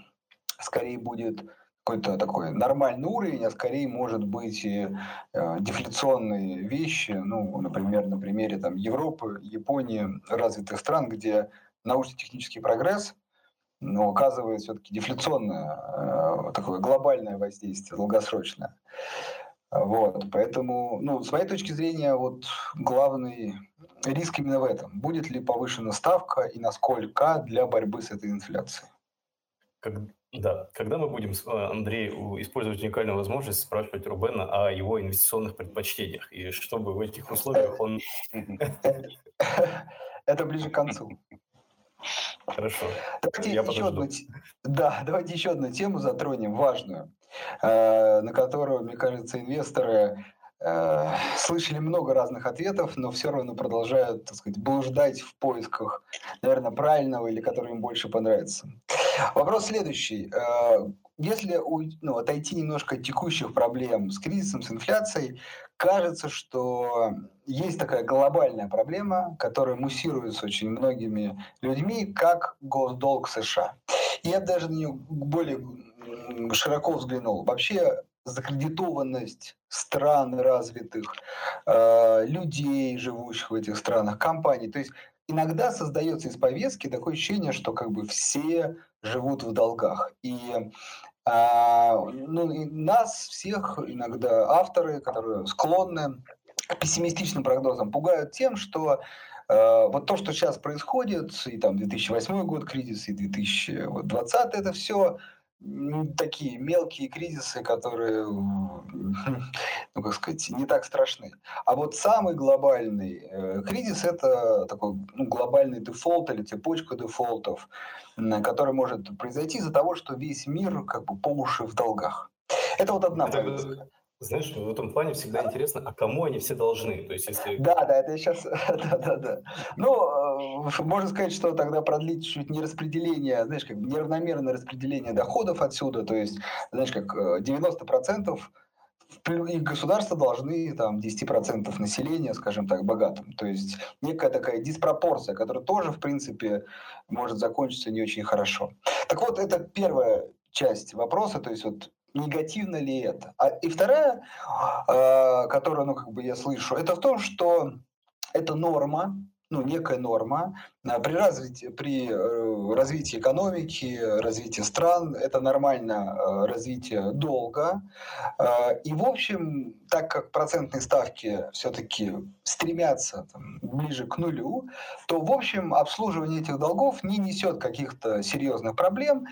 скорее будет какой-то такой нормальный уровень, а скорее может быть и э, дефляционные вещи, ну, например, на примере там, Европы, Японии, развитых стран, где научно-технический прогресс но оказывает все-таки дефляционное, э, такое глобальное воздействие, долгосрочное. Вот, поэтому, ну, с моей точки зрения, вот главный риск именно в этом. Будет ли повышена ставка и насколько для борьбы с этой инфляцией? Да, когда мы будем, э, Андрей, использовать уникальную возможность спрашивать Рубена о его инвестиционных предпочтениях, и чтобы в этих условиях он... Это ближе к концу. Хорошо. Давайте Я еще одну, да, давайте еще одну тему затронем, важную, э, на которую, мне кажется, инвесторы Э, слышали много разных ответов, но все равно продолжают, так сказать, блуждать в поисках, наверное, правильного или который им больше понравится. Вопрос следующий. Э, если ну, отойти немножко от текущих проблем с кризисом, с инфляцией, кажется, что есть такая глобальная проблема, которая муссируется очень многими людьми, как госдолг США. Я даже на нее более широко взглянул. Вообще закредитованность стран развитых, э, людей, живущих в этих странах, компаний. То есть иногда создается из повестки такое ощущение, что как бы все живут в долгах. И а, ну, и нас всех иногда авторы, которые склонны к пессимистичным прогнозам, пугают тем, что э, вот то, что сейчас происходит, и там 2008 год кризис, и 2020, это все такие мелкие кризисы, которые, ну как сказать, не так страшны. А вот самый глобальный э, кризис это такой ну, глобальный дефолт или цепочка дефолтов, который может произойти из-за того, что весь мир как бы по уши в долгах. Это вот одна это, позиция. Знаешь, в этом плане всегда интересно, а кому они все должны? То есть, если... Да, да, это сейчас... да, да, да. Ну, э, можно сказать, что тогда продлить чуть не распределение, знаешь, как неравномерное распределение доходов отсюда, то есть, знаешь, как 90% э, и государства должны там 10% населения, скажем так, богатым. То есть некая такая диспропорция, которая тоже, в принципе, может закончиться не очень хорошо. Так вот, это первая часть вопроса, то есть вот негативно ли это. А, и вторая, э, которую ну, как бы я слышу, это в том, что это норма, ну, некая норма. А, при развитии, при э, развитии экономики, развитии стран это нормально э, развитие долга. Э, и, в общем, так как процентные ставки все-таки стремятся там, ближе к нулю, то, в общем, обслуживание этих долгов не несет каких-то серьезных проблем.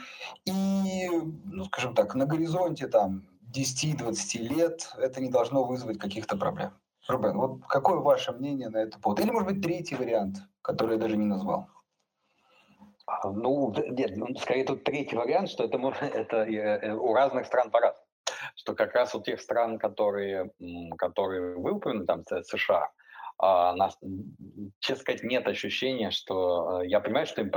И, ну, скажем так, на горизонте там 10-20 лет это не должно вызвать каких-то проблем. Рубен, вот какое ваше мнение на это повод? Или, может быть, третий вариант, который я даже не назвал? А, ну, нет, ну, скорее тут третий вариант, что это, это э, э, у разных стран по-разному. Что как раз у тех стран, которые, которые вы упомянули, там США, а, нас, честно сказать, нет ощущения, что... Э, я понимаю, что им,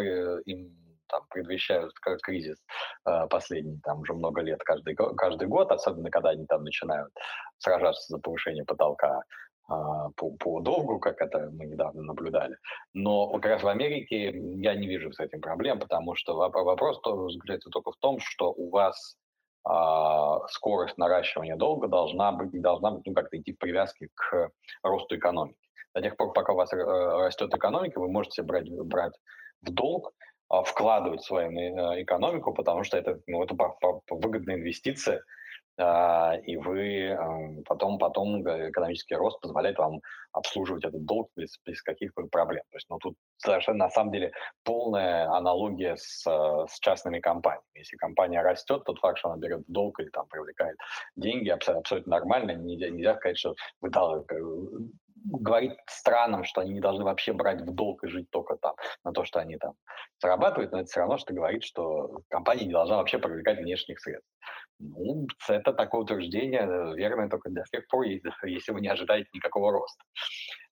им там предвещают кризис э, последний, там уже много лет каждый, каждый год, особенно когда они там начинают сражаться за повышение потолка э, по, по долгу, как это мы недавно наблюдали. Но как раз в Америке я не вижу с этим проблем, потому что вопрос заключается только в том, что у вас э, скорость наращивания долга должна быть, должна быть ну, как-то идти в привязке к росту экономики. До тех пор, пока у вас э, растет экономика, вы можете брать, брать в долг, а, вкладывать в свою э, экономику, потому что это, ну, это выгодная инвестиция, а, и вы потом, потом экономический рост позволяет вам обслуживать этот долг без, без каких-либо проблем. То есть, ну, тут совершенно, на самом деле, полная аналогия с, с частными компаниями. Если компания растет, тот факт, что она берет долг или там привлекает деньги, абсолютно нормально. Нельзя, нельзя сказать, что вы говорит странам, что они не должны вообще брать в долг и жить только там на то, что они там зарабатывают, но это все равно, что говорит, что компания не должна вообще привлекать внешних средств. Ну, это такое утверждение э, верное только до тех пор, если вы не ожидаете никакого роста.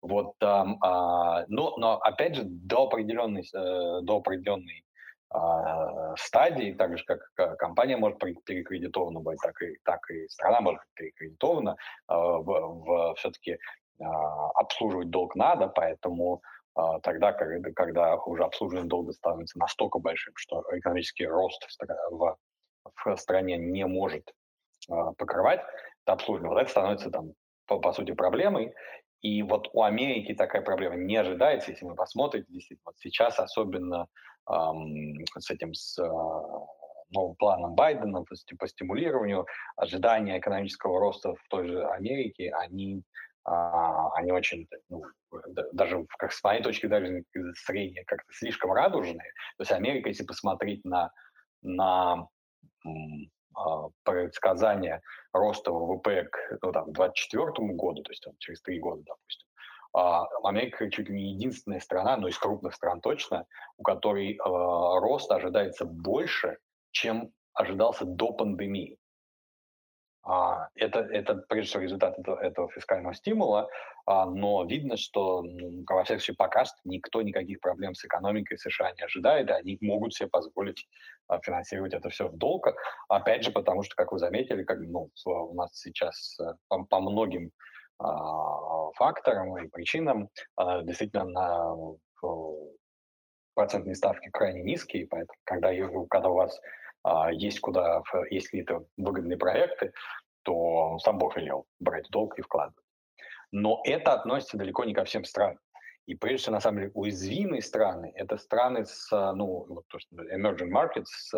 Вот, а, но, но опять же, до определенной, э, до определенной а, стадии, так же как компания может перекредитована быть, так и, так и страна может быть перекредитована, а, в, в, все-таки обслуживать долг надо, поэтому а, тогда, когда уже обслуживание долга становится настолько большим, что экономический рост в, в стране не может а, покрывать это обслуживание, вот это становится там, по, по сути, проблемой. И вот у Америки такая проблема не ожидается, если вы посмотрите, действительно, вот сейчас особенно эм, с этим, с э, новым планом Байдена по, по стимулированию, ожидания экономического роста в той же Америке, они а, они очень, ну, даже как с моей точки зрения, как-то слишком радужные. То есть Америка, если посмотреть на, на а, предсказания роста ВВП к ну, там, 2024 году, то есть там, через три года, допустим, а, Америка чуть ли не единственная страна, но из крупных стран точно, у которой э, рост ожидается больше, чем ожидался до пандемии. А, это, это прежде всего результат этого, этого фискального стимула, а, но видно, что, ну, во всяком случае, пока что никто никаких проблем с экономикой США не ожидает, и они могут себе позволить а, финансировать это все в долг. Опять же, потому что, как вы заметили, как, ну, у нас сейчас э, по, по многим факторам и причинам действительно на процентные ставки крайне низкие, поэтому когда, когда у вас есть куда, есть какие-то выгодные проекты, то сам Бог велел брать долг и вкладывать. Но это относится далеко не ко всем странам. И прежде всего, на самом деле, уязвимые страны – это страны с, ну, вот то, что emerging markets,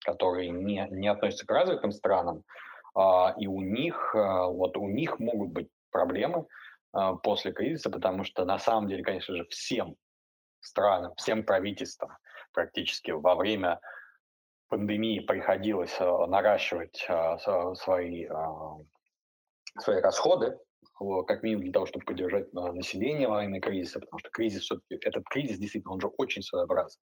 которые не, не относятся к развитым странам, а, и у них, а, вот у них могут быть проблемы после кризиса, потому что на самом деле, конечно же, всем странам, всем правительствам практически во время пандемии приходилось э, наращивать э, свои, э, свои расходы, как минимум для того, чтобы поддержать население во время кризиса, потому что кризис все-таки, этот кризис действительно, он же очень своеобразный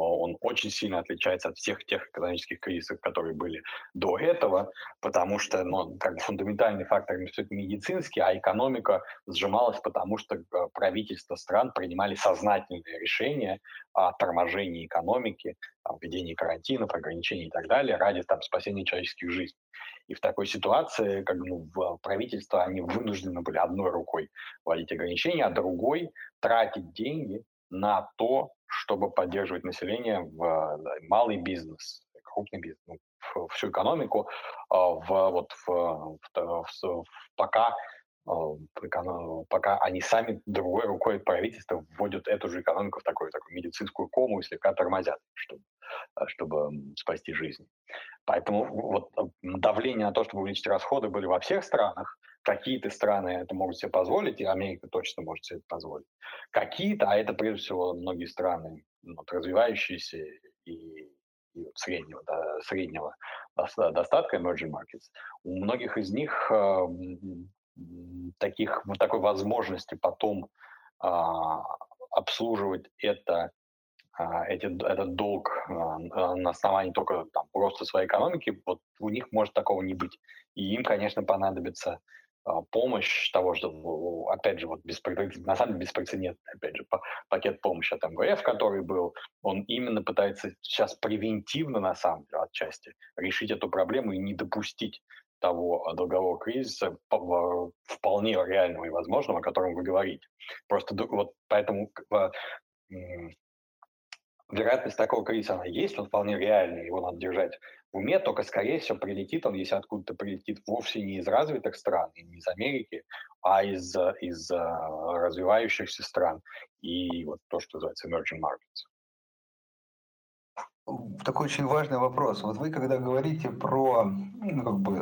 он очень сильно отличается от всех тех экономических кризисов, которые были до этого, потому что ну, как бы фундаментальный фактор медицинский, а экономика сжималась, потому что э, правительства стран принимали сознательные решения о торможении экономики, там, введении карантинов, ограничений и так далее ради там, спасения человеческих жизней. И в такой ситуации как ну, правительства они вынуждены были одной рукой вводить ограничения, а другой тратить деньги на то, чтобы поддерживать население в малый бизнес, крупный бизнес, ну, всю экономику, а, в, вот в, в, в, пока а, пока они сами другой рукой правительства вводят эту же экономику в такую, такую медицинскую кому и слегка тормозят, чтобы, чтобы спасти жизнь. Поэтому вот давление на то, чтобы увеличить расходы, были во всех странах, Какие-то страны это могут себе позволить, и Америка точно может себе это позволить. Какие-то, а это прежде всего многие страны ну, вот, развивающиеся и, и вот среднего, да, среднего достатка emerging markets, у многих из них э, таких, вот такой возможности потом э, обслуживать это эти, этот долг на основании только там, просто своей экономики, вот у них может такого не быть. И им, конечно, понадобится а, помощь того, что, опять же, вот беспрецедентно, на самом деле беспрецедентный, опять же, пакет помощи от МВФ, который был, он именно пытается сейчас превентивно, на самом деле, отчасти, решить эту проблему и не допустить того долгового кризиса вполне реального и возможного, о котором вы говорите. Просто вот поэтому вероятность такого кризиса, она есть, он вполне реальный, его надо держать в уме, только, скорее всего, прилетит он, если откуда-то прилетит, вовсе не из развитых стран, не из Америки, а из, из развивающихся стран и вот то, что называется emerging markets. Такой очень важный вопрос. Вот вы, когда говорите про, ну, как бы,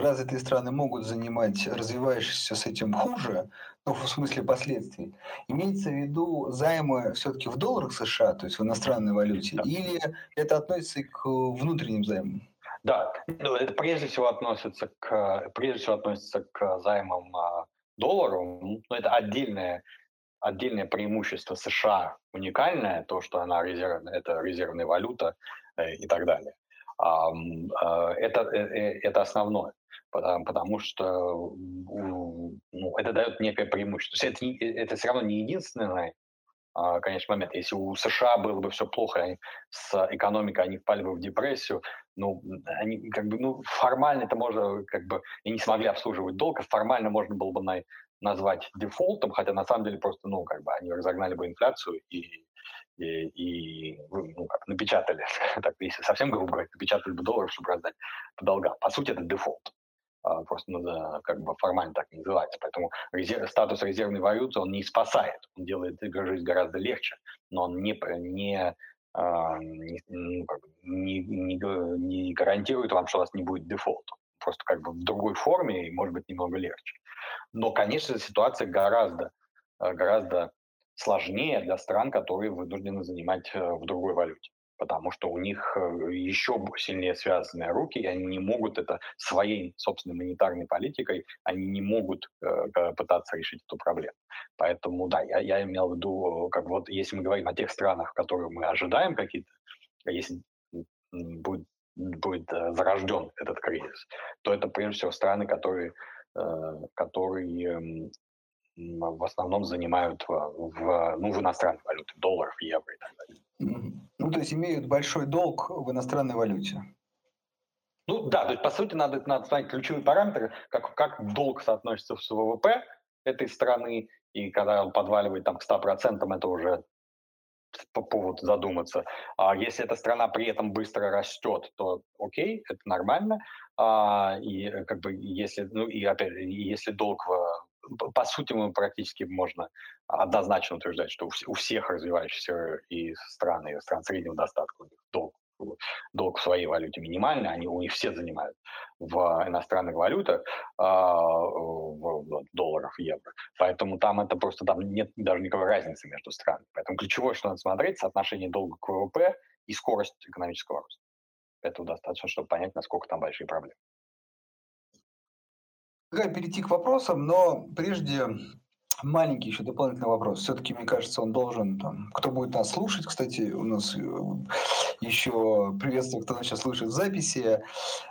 развитые страны могут занимать развивающиеся с этим хуже, ну, в смысле последствий, имеется в виду займы все-таки в долларах США, то есть в иностранной валюте, да. или это относится к внутренним займам? Да, ну, это прежде всего относится к, прежде всего относится к займам а, доллару, но ну, это отдельное отдельное преимущество США уникальное, то, что она резервная, это резервная валюта э, и так далее. А, это, э, это основное, потому, потому что ну, это дает некое преимущество. То есть это, это все равно не единственный, а, конечно, момент. Если у США было бы все плохо с экономикой, они впали бы в депрессию, ну, они как бы, ну, формально это можно, как бы, и не смогли обслуживать долг, а формально можно было бы на, назвать дефолтом, хотя на самом деле просто, ну, как бы они разогнали бы инфляцию и, и, и ну, как, напечатали, так, если совсем грубо говоря, напечатали бы доллар, чтобы раздать по долгам. По сути, это дефолт. А, просто ну, как бы формально так не называется. Поэтому резерв, статус резервной валюты он не спасает, он делает жизнь гораздо легче, но он не, не, а, не, ну, бы не, не, не гарантирует вам, что у вас не будет дефолта. Просто как бы в другой форме и, может быть, немного легче. Но, конечно, ситуация гораздо, э, гораздо сложнее для стран, которые вынуждены занимать э, в другой валюте потому что у них э, еще сильнее связанные руки, и они не могут это своей собственной монетарной политикой, они не могут э, пытаться решить эту проблему. Поэтому, да, я, я имел в виду, как вот если мы говорим о тех странах, в которых мы ожидаем какие-то, если будет, будет зарожден этот кризис, то это прежде всего страны, которые Э, которые в основном занимают в, в, ну, в иностранной валюте, долларов, евро и так далее. Ну, то есть имеют большой долг в иностранной валюте. Ну да, то есть по сути надо, надо смотреть ключевые параметры, как, как долг соотносится с ВВП этой страны, и когда он подваливает там к 100%, это уже по поводу задуматься. А если эта страна при этом быстро растет, то окей, это нормально. А, и э, как бы если, ну и опять, если долг по сути, мы практически можно однозначно утверждать, что у всех развивающихся и стран, и стран среднего достатка долг, долг в своей валюте минимальный, они у них все занимают в иностранных валютах, а, в долларах, евро. Поэтому там это просто, там нет даже никакой разницы между странами. Поэтому ключевое, что надо смотреть, соотношение долга к ВВП и скорость экономического роста. Этого достаточно, чтобы понять, насколько там большие проблемы. Предлагаю перейти к вопросам, но прежде маленький еще дополнительный вопрос. Все-таки, мне кажется, он должен, там, кто будет нас слушать, кстати, у нас э, еще приветствую, кто нас сейчас слушает в записи.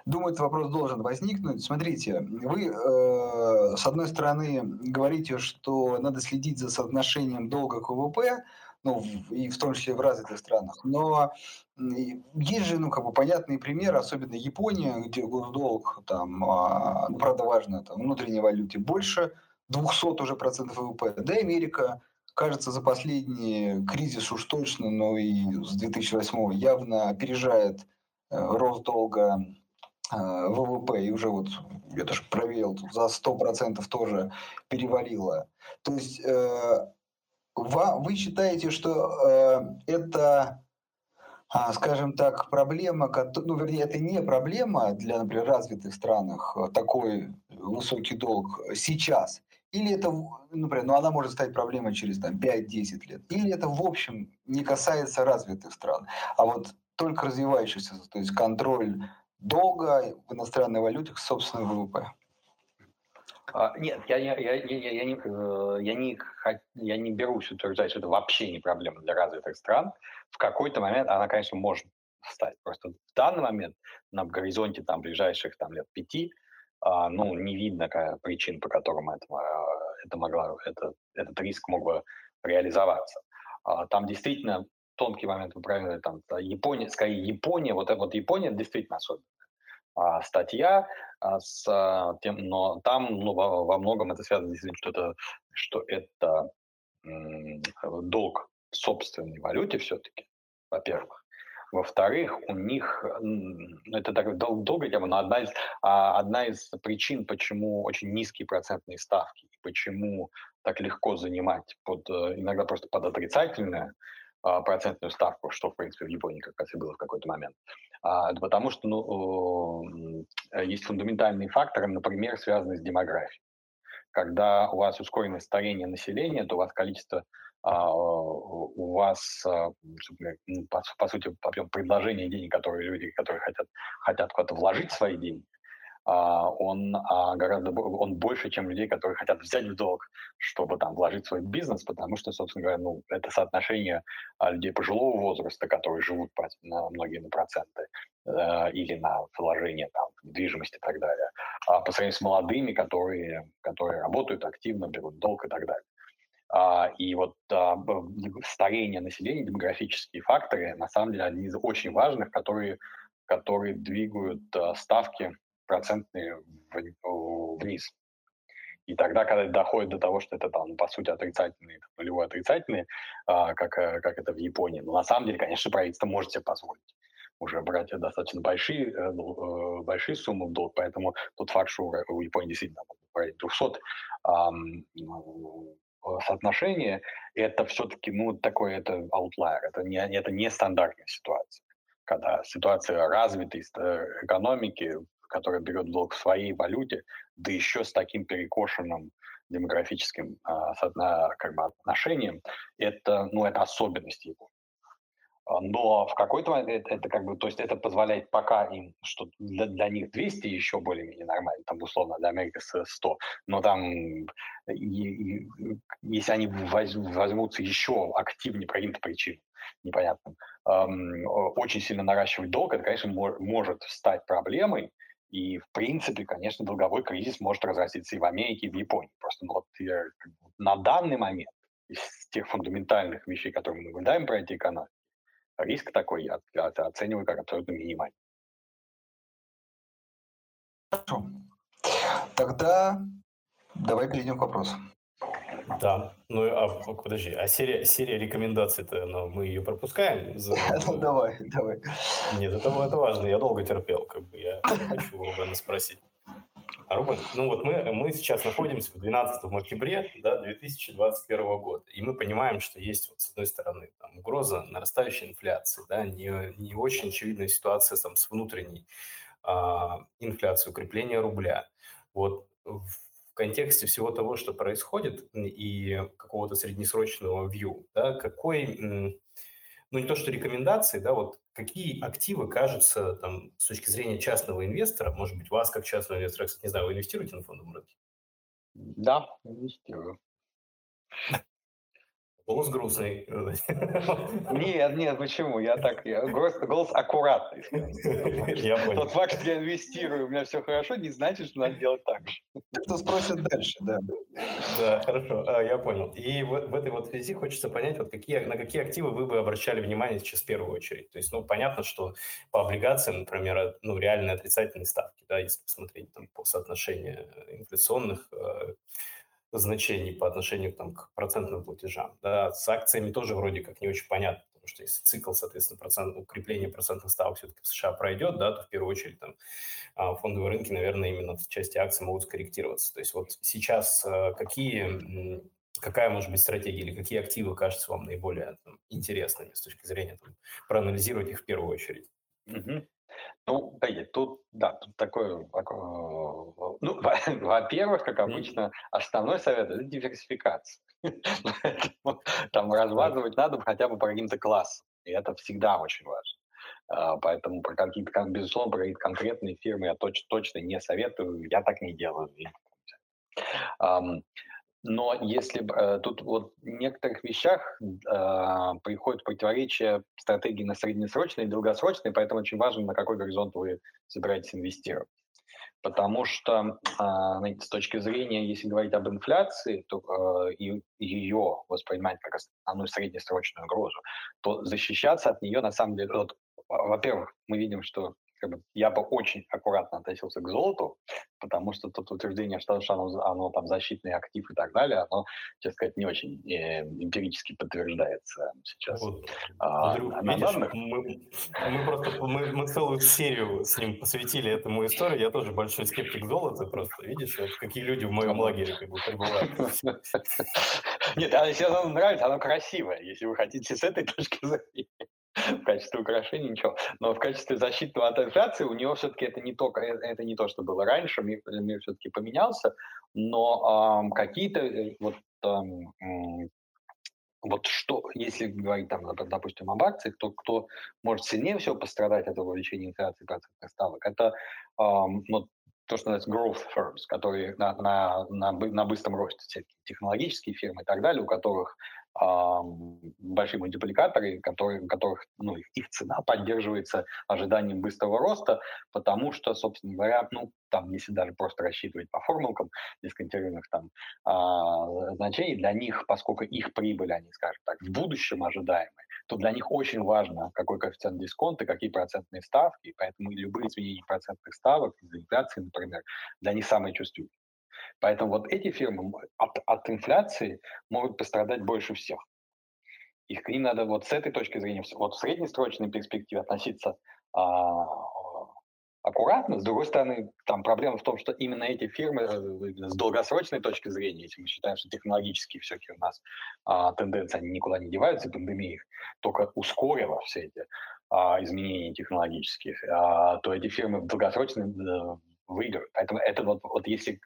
Думаю, этот вопрос должен возникнуть. Смотрите, вы, э, с одной стороны, говорите, что надо следить за соотношением долга к ВВП, ну, и в том числе в развитых странах. Но есть же, ну, как бы понятные примеры, особенно Япония, где госдолг, там, ну, правда, важно, там, внутренней валюте больше 200 уже процентов ВВП. Да, Америка, кажется, за последний кризис уж точно, но и с 2008 явно опережает э, рост долга э, ВВП, и уже вот, я тоже проверил, за 100% тоже перевалило. То есть э, вы считаете, что э, это, а, скажем так, проблема, ну, вернее, это не проблема для, например, развитых странах, э, такой высокий долг сейчас, или это, например, ну, она может стать проблемой через там, 5-10 лет, или это, в общем, не касается развитых стран, а вот только развивающихся, то есть контроль долга в иностранной валюте к собственному ВВП. А, нет, я, я, я, я, я, не, э, я, не, я не берусь утверждать, что это вообще не проблема для развитых стран. В какой-то момент она, конечно, может стать. Просто в данный момент на горизонте там, ближайших там, лет пяти ну, не видно причин, по которым это, это могло, это, этот риск мог бы реализоваться. А, там действительно тонкий момент, вы правильно, там, Япония, скорее Япония, вот, вот Япония действительно особенно а, статья а, с а, тем, но там ну, во, во многом это связано с что это, что это долг в собственной валюте все-таки, во-первых. Во-вторых, у них, это так дол- долгая тема, но одна из, а, одна из причин, почему очень низкие процентные ставки, почему так легко занимать под, э, иногда просто под отрицательное, а, процентную ставку, что, в принципе, в Японии как раз и было в какой-то момент. А, потому что ну, есть фундаментальные факторы, например, связанные с демографией. Когда у вас ускоренное старение населения, то у вас количество а, у вас, ну, по, по сути, объем предложения денег, которые люди, которые хотят, хотят куда-то вложить свои деньги, а, он а, гораздо он больше, чем людей, которые хотят взять в долг, чтобы там вложить свой бизнес, потому что, собственно говоря, ну, это соотношение а, людей пожилого возраста, которые живут на многие на проценты э, или на вложение там, в недвижимость и так далее, а по сравнению с молодыми, которые, которые работают активно, берут долг и так далее. И вот старение населения, демографические факторы, на самом деле, одни из очень важных, которые, которые двигают ставки процентные вниз. И тогда, когда доходит до того, что это там, по сути, отрицательные, нулевой отрицательные, а, как, э, как это в Японии, но на самом деле, конечно, правительство может себе позволить уже брать достаточно большие, э, ну, э, большие суммы в долг, поэтому тот факт, что у Японии действительно порядка 200 соотношение, это все-таки, ну, такой, это outlier, это не, это не стандартная ситуация. Когда ситуация развитой экономики которая берет долг в своей валюте, да еще с таким перекошенным демографическим а, как бы, отношением, это, ну, это особенность его. А, но в какой-то момент это, это как бы, то есть это позволяет пока им, что для, для них 200 еще более-менее нормально, там условно для Америки 100, но там и, и, если они возьмутся еще активнее по каким-то причинам непонятным, эм, очень сильно наращивать долг, это, конечно, мор, может стать проблемой, и, в принципе, конечно, долговой кризис может разразиться и в Америке, и в Японии. Просто ну, вот, я, на данный момент из тех фундаментальных вещей, которые мы наблюдаем про эти экономики, риск такой я, оцениваю как абсолютно минимальный. Хорошо. Тогда давай перейдем к вопросу. Да, ну а подожди, а серия, серия рекомендаций-то, ну, мы ее пропускаем? Ну давай, давай. Нет, это, это важно, я долго терпел, как бы я хочу Рубена спросить. А Рубен, ну вот мы, мы сейчас находимся в 12 октябре да, 2021 года, и мы понимаем, что есть, вот, с одной стороны, там, угроза нарастающей инфляции, да, не, не очень очевидная ситуация там, с внутренней а, инфляцией, укрепление рубля. Вот в контексте всего того, что происходит, и какого-то среднесрочного view, да, какой, ну не то что рекомендации, да, вот какие активы кажутся там с точки зрения частного инвестора, может быть, вас как частного инвестора, кстати, не знаю, вы инвестируете на фондовом рынке? Да, инвестирую. Голос грустный. Нет, нет, почему? Я так, я, голос, голос аккуратный. Я понял. Тот факт, что я инвестирую, у меня все хорошо, не значит, что надо делать так же. Кто спросит дальше, да. Да, хорошо, а, я понял. И в, в этой вот связи хочется понять, вот какие, на какие активы вы бы обращали внимание сейчас в первую очередь. То есть, ну, понятно, что по облигациям, например, ну, реальные отрицательные ставки, да, если посмотреть там по соотношению инфляционных э, значений по отношению там, к процентным платежам. Да, с акциями тоже вроде как не очень понятно, потому что если цикл, соответственно, процент, укрепление процентных ставок все-таки в США пройдет, да, то в первую очередь там а, фондовые рынки, наверное, именно в части акций могут скорректироваться. То есть вот сейчас э, какие какая может быть стратегия или какие активы кажутся вам наиболее там, интересными с точки зрения там, проанализировать их в первую очередь? Угу. Ну, да, тут, да, тут такое, такое ну, во-первых, как обычно, основной совет – это диверсификация. Там размазывать надо хотя бы по каким-то классам, и это всегда очень важно. А, поэтому про какие-то, безусловно, про какие-то конкретные фирмы я точно, точно не советую, я так не делаю. Но если э, тут вот в некоторых вещах э, приходит противоречие стратегии на среднесрочные и долгосрочные, поэтому очень важно, на какой горизонт вы собираетесь инвестировать. Потому что э, с точки зрения, если говорить об инфляции, то э, и ее воспринимать как основную среднесрочную угрозу, то защищаться от нее на самом деле, вот, во-первых, мы видим, что как бы, я бы очень аккуратно относился к золоту, потому что тут утверждение, что оно, оно там защитный актив и так далее, оно, честно сказать, не очень э, эмпирически подтверждается сейчас. Вот, а, Андрюх, на видишь, данных... мы, мы просто мы, мы целую серию с ним посвятили этому историю. Я тоже большой скептик золота, просто видишь, вот какие люди в моем лагере как бы пребывают. Нет, а если оно нравится, оно красивое, если вы хотите с этой точки зрения. В качестве украшения ничего. Но в качестве защитного от инфляции у него все-таки это не то, э, это не то, что было раньше, мир, мир все-таки поменялся, но эм, какие-то э, вот эм, вот что, если говорить там, допустим, об акциях, то кто может сильнее всего пострадать от увеличения инфляции процентных ставок, это эм, вот то, что называется growth firms, которые на, на, на, на быстром росте, технологические фирмы и так далее, у которых большие мультипликаторы, которые, которых ну, их цена поддерживается ожиданием быстрого роста, потому что, собственно говоря, ну, там, если даже просто рассчитывать по формулкам дисконтируемых там а, значений, для них, поскольку их прибыль, они, скажем так, в будущем ожидаемые, то для них очень важно, какой коэффициент дисконта, какие процентные ставки, и поэтому любые изменения процентных ставок из инфляции, например, для них самые чувствительные. Поэтому вот эти фирмы от, от инфляции могут пострадать больше всех. Их к ним надо вот с этой точки зрения, вот в среднесрочной перспективе относиться а, аккуратно. С другой стороны, там проблема в том, что именно эти фирмы э, с долгосрочной точки зрения, если мы считаем, что технологические все-таки у нас а, тенденции, они никуда не деваются, пандемия их только ускорила все эти а, изменения технологические, а, то эти фирмы в долгосрочной э, выигрывают. Поэтому это вот, вот если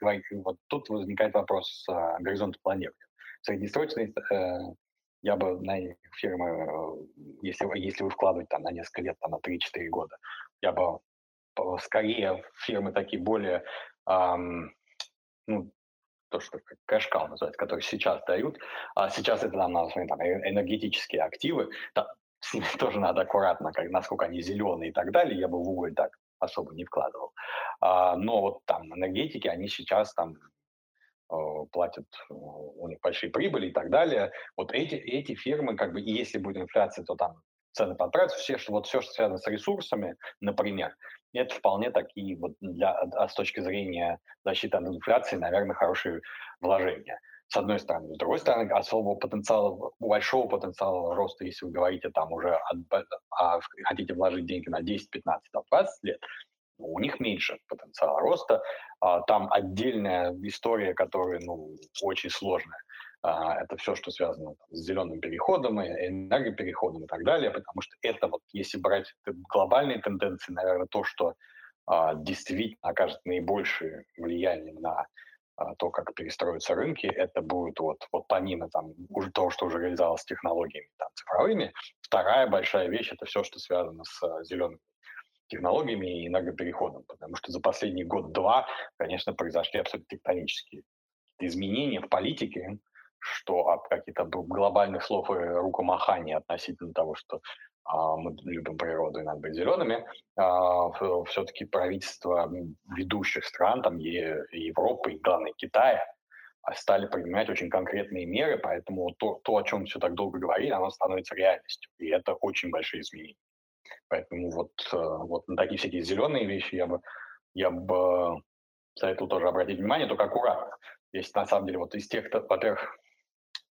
вот тут возникает вопрос а, горизонта планирования. Среднесрочный э, я бы на фирмы, э, если, если вы вкладываете там на несколько лет, там на 3-4 года, я бы скорее фирмы такие более, эм, ну, то, что кэшкал называется, которые сейчас дают, а сейчас это нам смотреть, там, энергетические активы, да, с ними тоже надо аккуратно, как, насколько они зеленые и так далее, я бы в уголь так особо не вкладывал. А, но вот там энергетики, они сейчас там э, платят, э, у них большие прибыли и так далее. Вот эти, эти фирмы, как бы, и если будет инфляция, то там цены подправятся. Все, что, вот все, что связано с ресурсами, например, это вполне такие вот для, а с точки зрения защиты от инфляции, наверное, хорошие вложения. С одной стороны. С другой стороны, особого потенциала, большого потенциала роста, если вы говорите там уже, от, а, хотите вложить деньги на 10, 15, 20 лет, у них меньше потенциала роста. А, там отдельная история, которая ну, очень сложная. А, это все, что связано с зеленым переходом, энергопереходом и так далее, потому что это вот, если брать глобальные тенденции, наверное, то, что а, действительно окажет наибольшее влияние на то, как перестроятся рынки, это будет вот, вот помимо там, уже того, что уже реализовалось технологиями там, цифровыми. Вторая большая вещь – это все, что связано с зелеными технологиями и энергопереходом, потому что за последний год-два, конечно, произошли абсолютно тектонические изменения в политике, что от каких-то глобальных слов и рукомаханий относительно того, что а, мы любим природу и надо быть зелеными, а, все-таки правительства ведущих стран, там е, Европы и, главное, Китая, стали принимать очень конкретные меры, поэтому то, то, о чем все так долго говорили, оно становится реальностью. И это очень большие изменения. Поэтому вот, э, вот на такие всякие зеленые вещи я бы, я бы советовал тоже обратить внимание, только аккуратно. Есть на самом деле вот из тех, во-первых,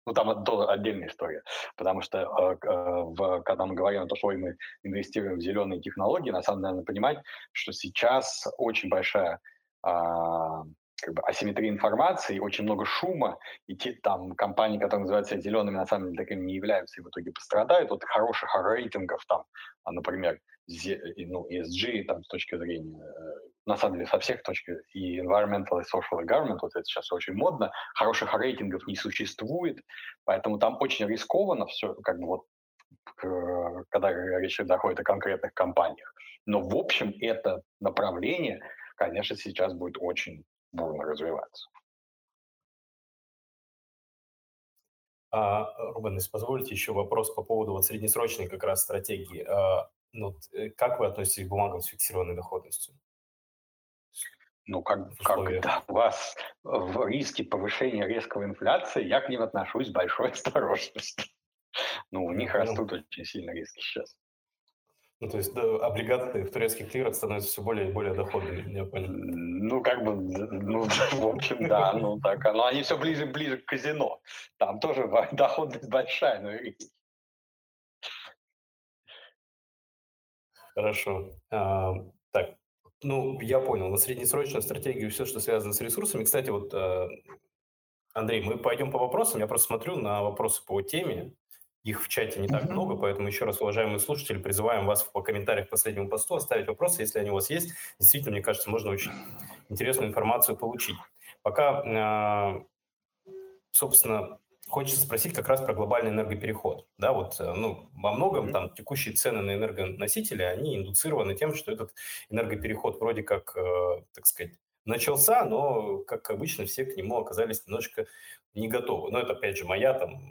ну там тоже отдельная история, потому что э, э, в, когда мы говорим о том, что мы инвестируем в зеленые технологии, на самом деле надо понимать, что сейчас очень большая а, как бы асимметрия информации, очень много шума, и те там компании, которые называются зелеными, на самом деле такими не являются и в итоге пострадают от хороших рейтингов, там, а, например, ну, ESG там, с точки зрения, э, на самом деле со всех точек, и environmental, и social, и government, вот это сейчас очень модно, хороших рейтингов не существует, поэтому там очень рискованно все, как бы вот, когда речь доходит о конкретных компаниях. Но в общем это направление, конечно, сейчас будет очень бурно развиваться. А, Рубен, если позволите, еще вопрос по поводу вот среднесрочной как раз стратегии. А, ну, э, как вы относитесь к бумагам с фиксированной доходностью? Ну, как, как это у вас в риске повышения резкого инфляции, я к ним отношусь с большой осторожностью. Ну, у них ну, растут очень сильно риски сейчас. Ну, то есть да, облигации в турецких лирах становятся все более и более доходными, я понял. Ну, как бы, ну, в общем, да, ну, так, но они все ближе и ближе к казино. Там тоже доходность большая, но Хорошо. А, так, ну, я понял. На среднесрочную стратегию все, что связано с ресурсами. Кстати, вот а, Андрей, мы пойдем по вопросам. Я просто смотрю на вопросы по теме. Их в чате не так много, поэтому еще раз, уважаемые слушатели, призываем вас по комментариях к последнему посту оставить вопросы, если они у вас есть. Действительно, мне кажется, можно очень интересную информацию получить. Пока, а, собственно, хочется спросить как раз про глобальный энергопереход. Да, вот, э, ну, во многом там текущие цены на энергоносители, они индуцированы тем, что этот энергопереход вроде как, э, так сказать, начался, но, как обычно, все к нему оказались немножко не готовы. Но это, опять же, моя там,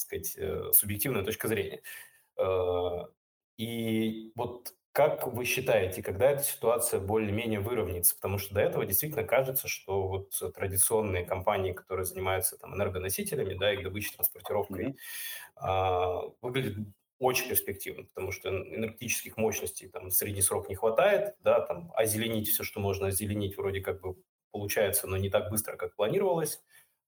сказать, э, субъективная точка зрения. Э, И вот как вы считаете, когда эта ситуация более-менее выровняется? Потому что до этого действительно кажется, что вот традиционные компании, которые занимаются там энергоносителями, да, их добычей, транспортировкой, Мгм. а, выглядит очень перспективно, потому что энергетических мощностей там в средний срок не хватает, да, там озеленить все, что можно озеленить, вроде как бы получается, но не так быстро, как планировалось.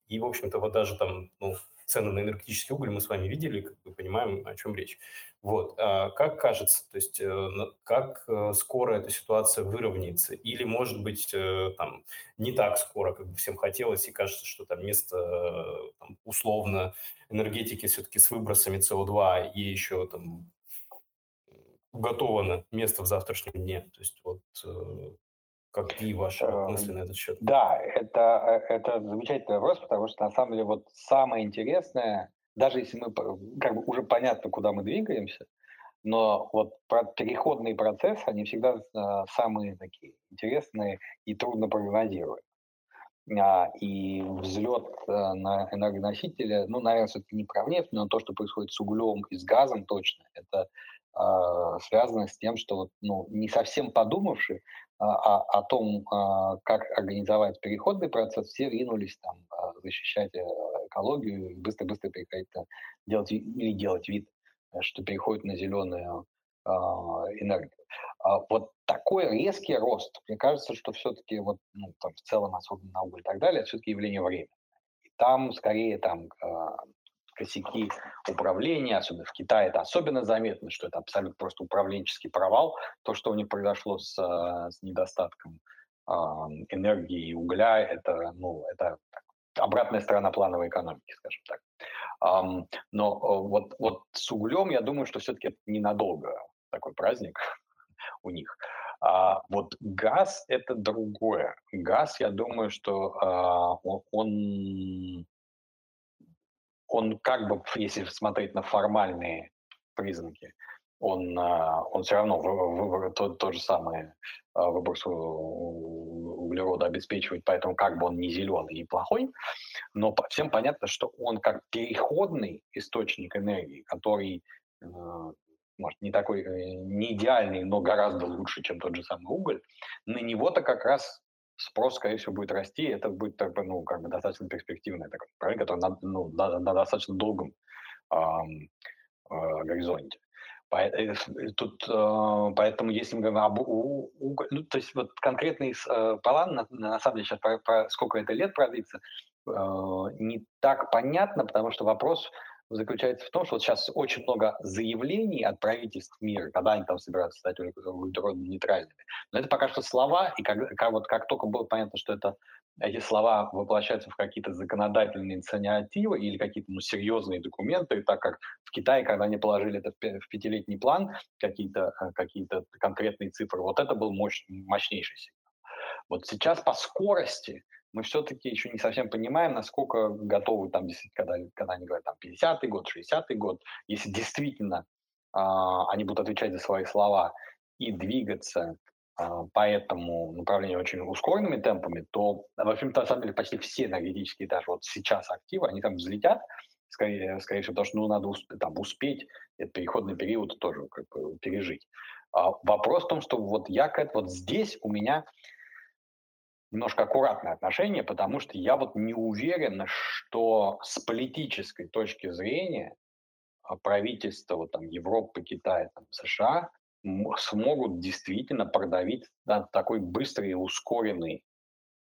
И, в общем-то, вот даже там, ну, цены на энергетический уголь мы с вами видели, как бы понимаем, о чем речь. Вот. А как кажется, то есть э, как э, скоро эта ситуация выровняется? Или, может быть, э, там не так скоро, как бы всем хотелось, и кажется, что там вместо э, там, условно энергетики все-таки с выбросами СО2 и еще там уготовано место в завтрашнем дне. То есть вот какие ваши вот Эм, мысли на этот счет? Да, это, э, это замечательный вопрос, потому что на самом деле вот самое интересное, даже если мы как бы уже понятно, куда мы двигаемся, но вот переходные процессы, они всегда а, самые такие интересные и трудно прогнозируемые. А, и взлет а, на энергоносители, ну, наверное, все-таки не про нефть, но то, что происходит с углем и с газом точно, это связано с тем, что вот, ну, не совсем подумавши о, о том, а, как организовать переходный процесс, все ринулись там а, защищать э, экологию быстро-быстро переходить делать или делать вид, э, что переходит на зеленую а, энергию. А, вот такой резкий рост, мне кажется, что все-таки вот, ну, там, в целом, особенно на уголь и так далее, все-таки явление времени. И там скорее там а, косяки управления, особенно в Китае, это особенно заметно, что это абсолютно просто управленческий провал, то, что у них произошло с, а, с недостатком а, энергии и угля, это, ну, это обратная сторона плановой экономики, скажем так. Ам, но э, вот, вот с углем, я думаю, что все-таки это ненадолго такой праздник у них. А вот газ– это другое. Газ, я думаю, что а, он, он, как бы, если смотреть на формальные признаки, он, а, он все равно вы- вы- вы- то, же самое а, у- углерода обеспечивает, поэтому как бы он не зеленый и плохой, но всем понятно, что он как переходный источник энергии, который э, может не такой э, не идеальный, но гораздо лучше, чем тот же самый уголь, на него-то как раз спрос, скорее всего, будет расти, это будет как бы, ну, как бы достаточно перспективный такой проект, который на, ну, на, на достаточно долгом ам, э, горизонте. Э, Тут, э, поэтому, если мы говорим об у- уго- ну, то есть вот конкретный э, план, на, на самом деле сейчас про, про сколько это лет продлится, э, не так понятно, потому что вопрос заключается в том, что вот сейчас очень много заявлений от правительств мира, когда они там собираются стать ультранейтральными. Но это пока что слова, и как, как, вот, как только было понятно, что это, эти слова воплощаются в какие-то законодательные инициативы или какие-то ну, серьезные документы, так как в Китае, когда они положили это в пятилетний план, какие-то э, какие конкретные цифры, вот это был мощ, мощнейший сигнал. Вот сейчас по скорости мы все-таки еще не совсем понимаем, насколько готовы там когда, когда они говорят там 50-й год, 60-й год, если действительно а, они будут отвечать за свои слова и двигаться а, по этому направлению очень ускоренными темпами, то, в общем-то, на самом деле почти все энергетические даже вот сейчас активы, они там взлетят, скорее, скорее всего, потому что ну, надо усп- там, успеть этот переходный период тоже как бы пережить. А, вопрос в том, что вот я к этому, вот здесь у меня немножко аккуратное отношение, потому что я вот не уверен, что с политической точки зрения а, правительства вот, там, Европы, Китая, там, США смогут действительно продавить да, такой быстрый и ускоренный,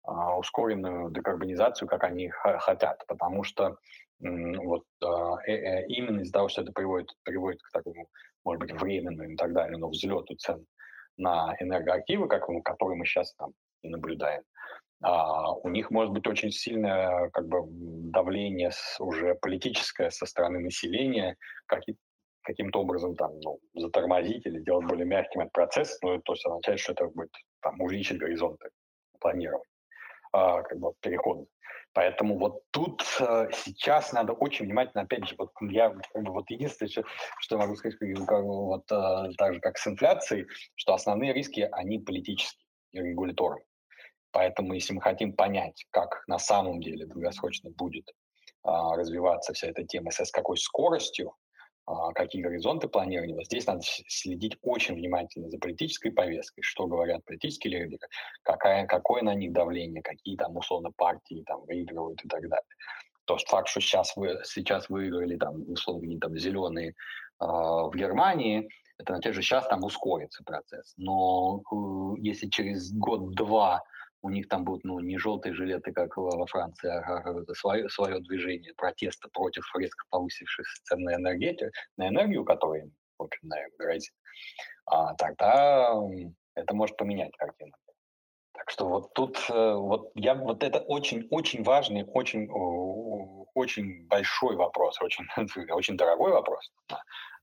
а, ускоренную декарбонизацию, как они хотят. Потому что вот, а, э- э, именно из-за того, что это приводит, приводит к такому, может быть, временному и так далее, но взлету цен на энергоактивы, как, которые мы сейчас там и наблюдаем. А, у них может быть очень сильное как бы давление уже политическое со стороны населения, как, каким-то образом там, ну, затормозить или сделать более мягким этот процесс, ну, то есть означает, что это будет там увеличить горизонты планирования, а, как бы перехода. Поэтому вот тут э, сейчас надо очень внимательно, опять же, вот я как бы, вот единственное, что, могу сказать, как, вот э, так же как с инфляцией, что основные риски они политические и регуляторные. Поэтому если мы хотим понять, как на самом деле долгосрочно будет а, развиваться вся эта тема, с какой скоростью, а, какие горизонты планирования. Здесь надо следить очень внимательно за политической повесткой, что говорят политические лидеры, какая, какое на них давление, какие там условно партии там выигрывают и так далее. То есть факт, что сейчас, вы, сейчас выиграли там условно там зеленые э, в Германии, это значит, что сейчас там ускорится процесс. Но э, если через год-два у них там будут ну, не желтые жилеты, как во Франции, а, свое, свое движение протеста против резко повысившихся цен на, энергетику, на энергию, которая им, в общем, грозит, а, тогда это может поменять картину. Что вот тут э, вот я вот это очень очень важный, очень очень большой вопрос, очень очень дорогой вопрос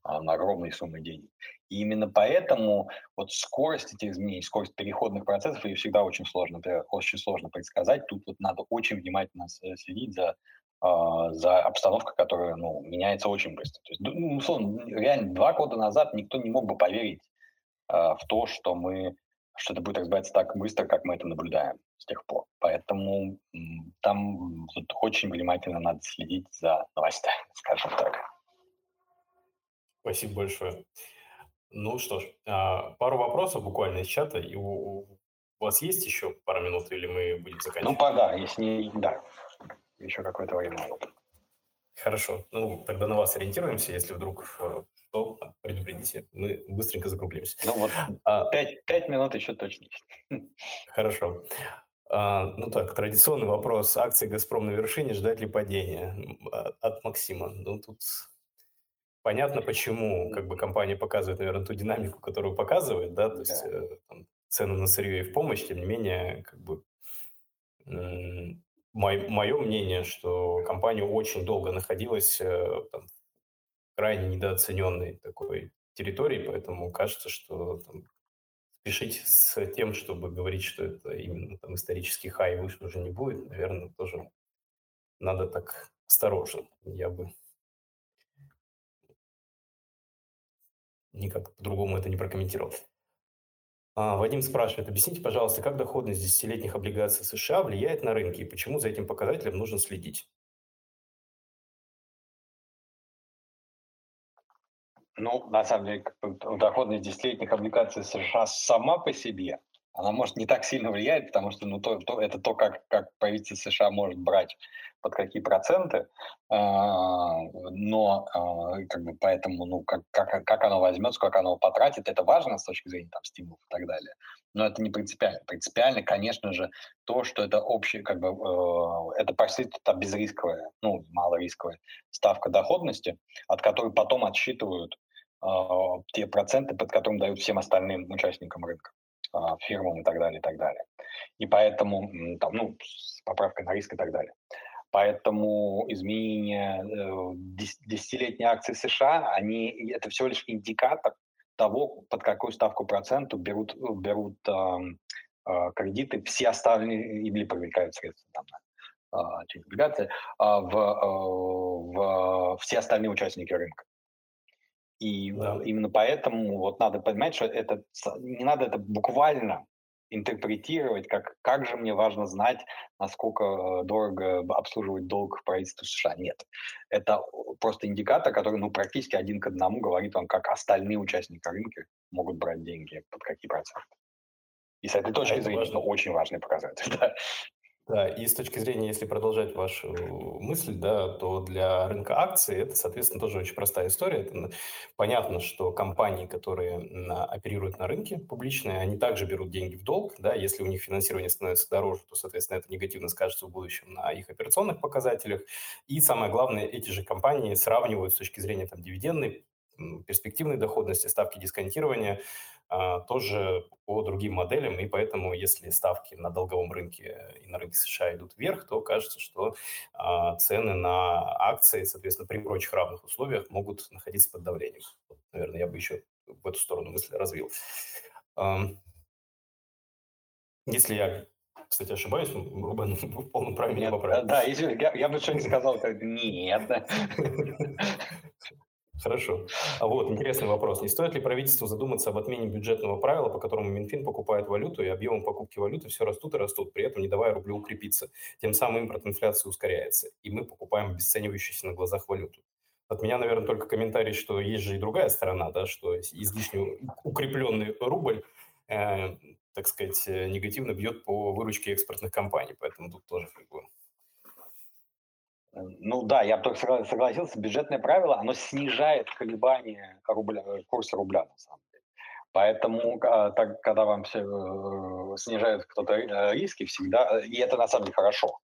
на огромные суммы денег. И именно поэтому вот скорость этих изменений, скорость переходных процессов, ее всегда очень сложно, очень сложно предсказать. Тут вот надо очень внимательно следить за, а, за обстановкой, которая ну, меняется очень быстро. То есть, ну, условно, реально два года назад никто не мог бы поверить а, в то, что мы что это будет развиваться так быстро, как мы это наблюдаем с тех пор. Поэтому там вот, очень внимательно надо следить за новостями, скажем так. Спасибо большое. Ну что ж, а, пару вопросов буквально из чата. И у, у вас есть еще пару минут или мы будем ну, заканчивать? Ну, пока, если не, да, еще какое-то время. Хорошо. Ну, тогда на вас ориентируемся. Если вдруг э, что, предупредите. Мы быстренько закруглимся. Ну вот, а, пять, пять минут еще точно. Хорошо. А, ну так, традиционный вопрос. Акции «Газпром» на вершине, ждать ли падения? А, от Максима. Ну, тут понятно, почему как бы компания показывает, наверное, ту динамику, которую показывает, да, то есть э, там, цены на сырье и в помощь, тем не менее, как бы мое мнение, что компания очень долго находилась э, там, крайне недооцененной такой территории, поэтому кажется, что там, спешить с тем, чтобы говорить, что это именно там исторический хай выше уже не будет, наверное, тоже надо так осторожно. Я бы никак по-другому это не прокомментировал. А, Вадим спрашивает, объясните, пожалуйста, как доходность десятилетних облигаций США влияет на рынки и почему за этим показателем нужно следить? Ну, на самом деле, доходность десятилетних облигаций США сама по себе она может не так сильно влияет, потому что ну, то, то, это то, как, как правительство США может брать под какие проценты, а, но а, как бы поэтому, ну, как, как, как оно возьмет, сколько оно потратит, это важно с точки зрения там, стимулов и так далее. Но это не принципиально. Принципиально, конечно же, то, что это общее, как бы, э, это почти это безрисковая, ну, малорисковая ставка доходности, от которой потом отсчитывают те проценты, под которым дают всем остальным участникам рынка. А, фирмам и так далее, и так далее. И поэтому, там, ну, с поправкой на риск и так далее. Поэтому изменение э, десятилетней акции США, они, это всего лишь индикатор того, под какую ставку проценту берут, берут э, кредиты все остальные или привлекают средства там, через облигации в, в все остальные участники рынка. И да. именно поэтому вот надо понимать, что это не надо это буквально интерпретировать, как, как же мне важно знать, насколько дорого обслуживать долг правительства США. Нет. Это просто индикатор, который ну, практически один к одному говорит вам, как остальные участники рынка могут брать деньги, под какие проценты. И с этой точки зрения это очень важный показатель. Да. Да, и с точки зрения, если продолжать вашу мысль, да, то для рынка акций это, соответственно, тоже очень простая история. Это понятно, что компании, которые оперируют на рынке публичные, они также берут деньги в долг, да, если у них финансирование становится дороже, то, соответственно, это негативно скажется в будущем на их операционных показателях. И самое главное, эти же компании сравнивают с точки зрения там, дивидендной, перспективной доходности, ставки дисконтирования тоже по другим моделям, и поэтому, если ставки на долговом рынке и на рынке США идут вверх, то кажется, что а, цены на акции, соответственно, при прочих равных условиях могут находиться под давлением. Наверное, я бы еще в эту сторону мысли развил. Если я, кстати, ошибаюсь, Рубен в полном праве меня поправит. Да, если, я, я бы что-нибудь сказал, как нет. Хорошо. А вот интересный вопрос. Не стоит ли правительству задуматься об отмене бюджетного правила, по которому Минфин покупает валюту, и объемы покупки валюты все растут и растут, при этом не давая рублю укрепиться. Тем самым импорт инфляции ускоряется, и мы покупаем обесценивающуюся на глазах валюту. От меня, наверное, только комментарий, что есть же и другая сторона, да, что излишне укрепленный рубль, э, так сказать, негативно бьет по выручке экспортных компаний, поэтому тут тоже как бы ну да, я бы только согласился, бюджетное правило, оно снижает колебания рубля, э, курса рубля, на самом деле. Поэтому, а, так, когда вам все, э, снижает кто-то э, риски, всегда, и это на самом деле хорошо,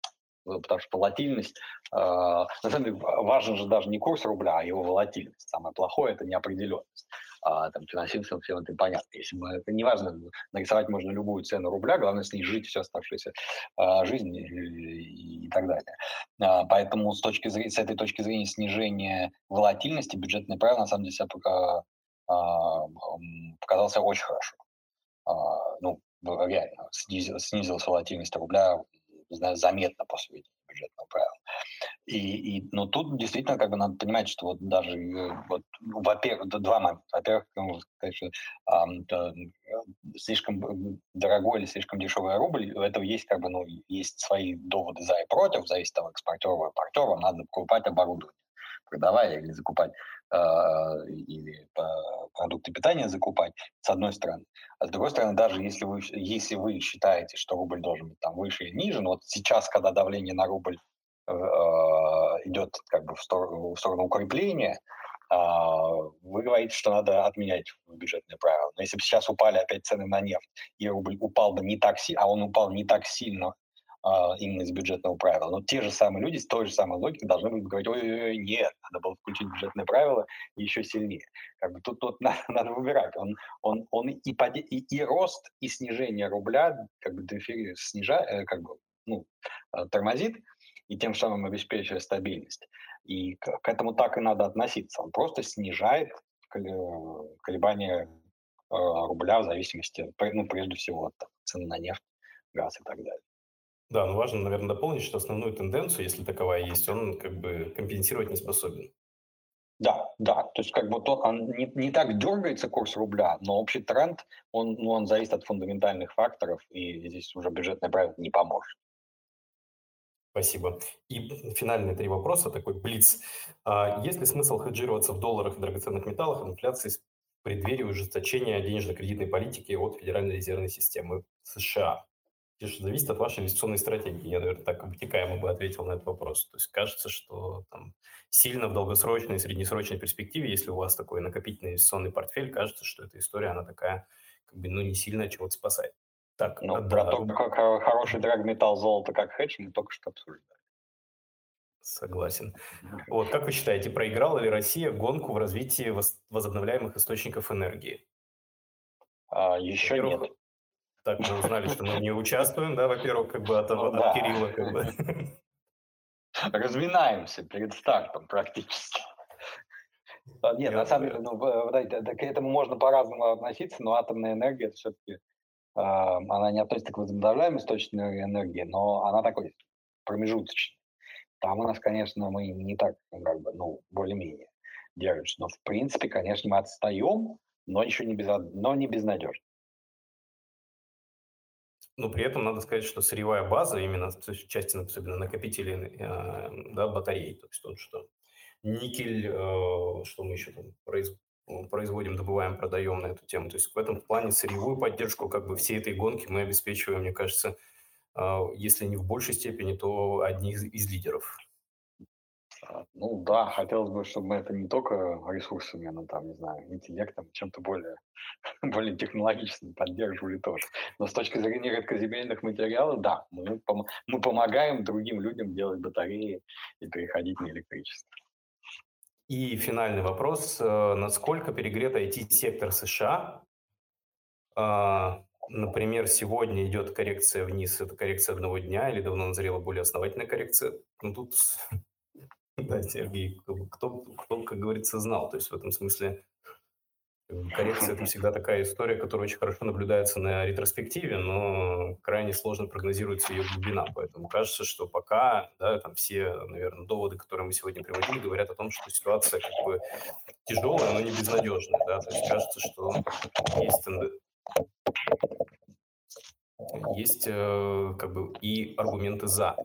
потому что волатильность, э, на самом деле важен же даже не курс рубля, а его волатильность. Самое плохое – это неопределенность а, там, финансистам все это понятно. Если мы, это не важно, нарисовать можно любую цену рубля, главное снижить всю оставшуюся а, жизнь и, и так далее. А, поэтому с, точки зрения, с этой точки зрения снижения волатильности бюджетное правило на самом деле себя пока, а, показался очень хорошо. А, ну, реально, снизил, снизилась волатильность рубля заметно после введения бюджетного правила. И, и, но тут действительно как бы надо понимать, что вот даже, э, вот, ну, во-первых, два момента. Во-первых, ну, конечно, э, слишком дорогой или слишком дешевый рубль, у этого есть как бы, ну, есть свои доводы за и против, зависит от экспортера и импортера, надо покупать оборудование, продавая или закупать э, или продукты питания закупать, с одной стороны. А с другой стороны, даже если вы, если вы считаете, что рубль должен быть там выше или ниже, но вот сейчас, когда давление на рубль Э, идет как бы в сторону, в сторону укрепления, а, вы говорите, что надо отменять бюджетные правила. Но если бы сейчас упали опять цены на нефть, и рубль упал бы не так сильно, а он упал не так сильно а, именно из бюджетного правила, но те же самые люди с той же самой логикой должны будут говорить, ой-ой-ой, нет, надо было включить бюджетное правило еще сильнее. Как бы тут, тут надо, надо выбирать. Он, он, он и, поди, и, и рост, и снижение рубля как бы снижает, э, как бы, ну, э, тормозит, и тем самым обеспечивая стабильность. И к, к этому так и надо относиться. Он просто снижает колебания э, рубля в зависимости, ну, прежде всего, от цены на нефть, газ и так далее. Да, но важно, наверное, дополнить, что основную тенденцию, если таковая есть, он как бы компенсировать не способен. Да, да, то есть как бы то, он не, не так дергается курс рубля, но общий тренд, он, ну, он зависит от фундаментальных факторов, и здесь уже бюджетное правило не поможет. Спасибо. И финальные три вопроса, такой блиц. А есть ли смысл хеджироваться в долларах и драгоценных металлах от инфляции в преддверии ужесточения денежно-кредитной политики от Федеральной резервной системы США? Это зависит от вашей инвестиционной стратегии. Я, наверное, так обтекаемо бы ответил на этот вопрос. То есть кажется, что там, сильно в долгосрочной и среднесрочной перспективе, если у вас такой накопительный инвестиционный портфель, кажется, что эта история, она такая, как бы, ну, не сильно чего-то спасает. Так, ну, да. про то, как хороший драгметалл золото как хедж, мы только что обсуждали. Согласен. Вот, как вы считаете, проиграла ли Россия гонку в развитии возобновляемых источников энергии? А, еще нет. Так, мы узнали, что мы не участвуем, да, во-первых, как бы от, ну, от да. Кирилла. Как бы. Разминаемся перед стартом практически. А, нет, на самом деле, ну, к этому можно по-разному относиться, но атомная энергия это все-таки она не относится к возобновляемым источникам энергии, но она такой промежуточный. Там у нас, конечно, мы не так, как бы, ну, более-менее держимся. Но, в принципе, конечно, мы отстаем, но еще не, без, но не безнадежно. Но при этом надо сказать, что сырьевая база, именно в части особенно накопителей э, да, батарей, то есть тот, что никель, э, что мы еще там производим, добываем, продаем на эту тему. То есть в этом плане сырьевую поддержку как бы всей этой гонки мы обеспечиваем, мне кажется, а, если не в большей степени, то одни из, из лидеров. А, ну да, хотелось бы, чтобы мы это не только ресурсами, но там, не знаю, интеллектом, чем-то более, более технологичным поддерживали тоже. Но с точки зрения редкоземельных материалов, да, мы, пом- мы помогаем другим людям делать батареи и переходить на электричество. И финальный вопрос. Э, насколько перегрет IT-сектор США А, например, сегодня идет коррекция вниз, это коррекция одного дня, или давно назрела более основательная коррекция. Ну, тут, да, Сергей, кто, кто, как говорится, знал. То есть в этом смысле Коррекция – это всегда такая история, которая очень хорошо наблюдается на ретроспективе, но крайне сложно прогнозируется ее глубина. Поэтому кажется, что пока да, там все, наверное, доводы, которые мы сегодня приводили, говорят о том, что ситуация как бы тяжелая, но не безнадежная. Да? То есть кажется, что есть, есть э, как бы и аргументы «за».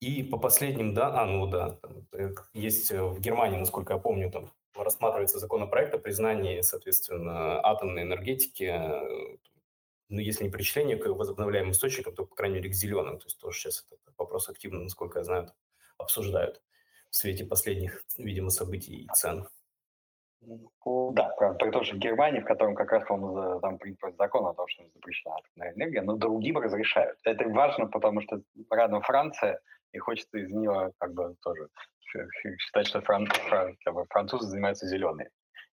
И по последним, да, а, ну да, э, есть э, в Германии, насколько я помню, там рассматривается законопроект о признании, соответственно, атомной энергетики, э, ну, если не причисление к возобновляемым источникам, то, по крайней мере, к зеленым. То есть тоже сейчас этот вопрос активно, насколько я знаю, обсуждают в свете последних, видимо, событий и цен. Ну, да, правда, при том, что в Германии, в котором как раз, по-моему, там принят закон о том, что запрещена атомная энергия, но другим разрешают. Это важно, потому что рядом Франция, и хочется из нее как бы тоже считать, что фран, фран, как бы французы занимаются зеленой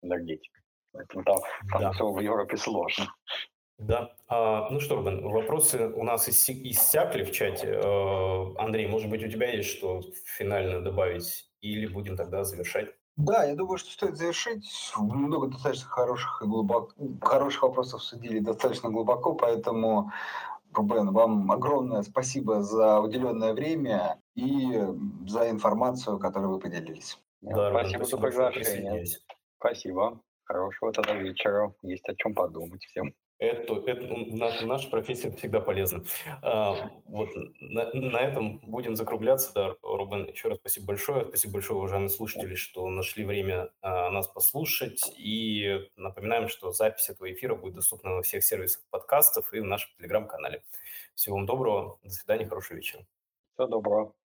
энергетикой. Поэтому там, там да. все в Европе сложно. Да. А, ну что, Рубен, вопросы у нас иссякли в чате. А, Андрей, может быть, у тебя есть что финально добавить? Или будем тогда завершать? Да, я думаю, что стоит завершить. Много достаточно хороших и глубоко, хороших вопросов судили достаточно глубоко, поэтому Рубен, вам огромное спасибо за уделенное время и за информацию, которую вы поделились. Да, спасибо за приглашение. Спасибо. Хорошего тогда вечера. Есть о чем подумать всем. Это, это наша, наша профессия всегда полезна. А, вот на, на этом будем закругляться. Да, Рубен, еще раз спасибо большое. Спасибо большое, уважаемые слушатели, что нашли время а, нас послушать. И напоминаем, что запись этого эфира будет доступна на всех сервисах подкастов и в нашем телеграм-канале. Всего вам доброго. До свидания. Хорошего вечера. Всего доброго.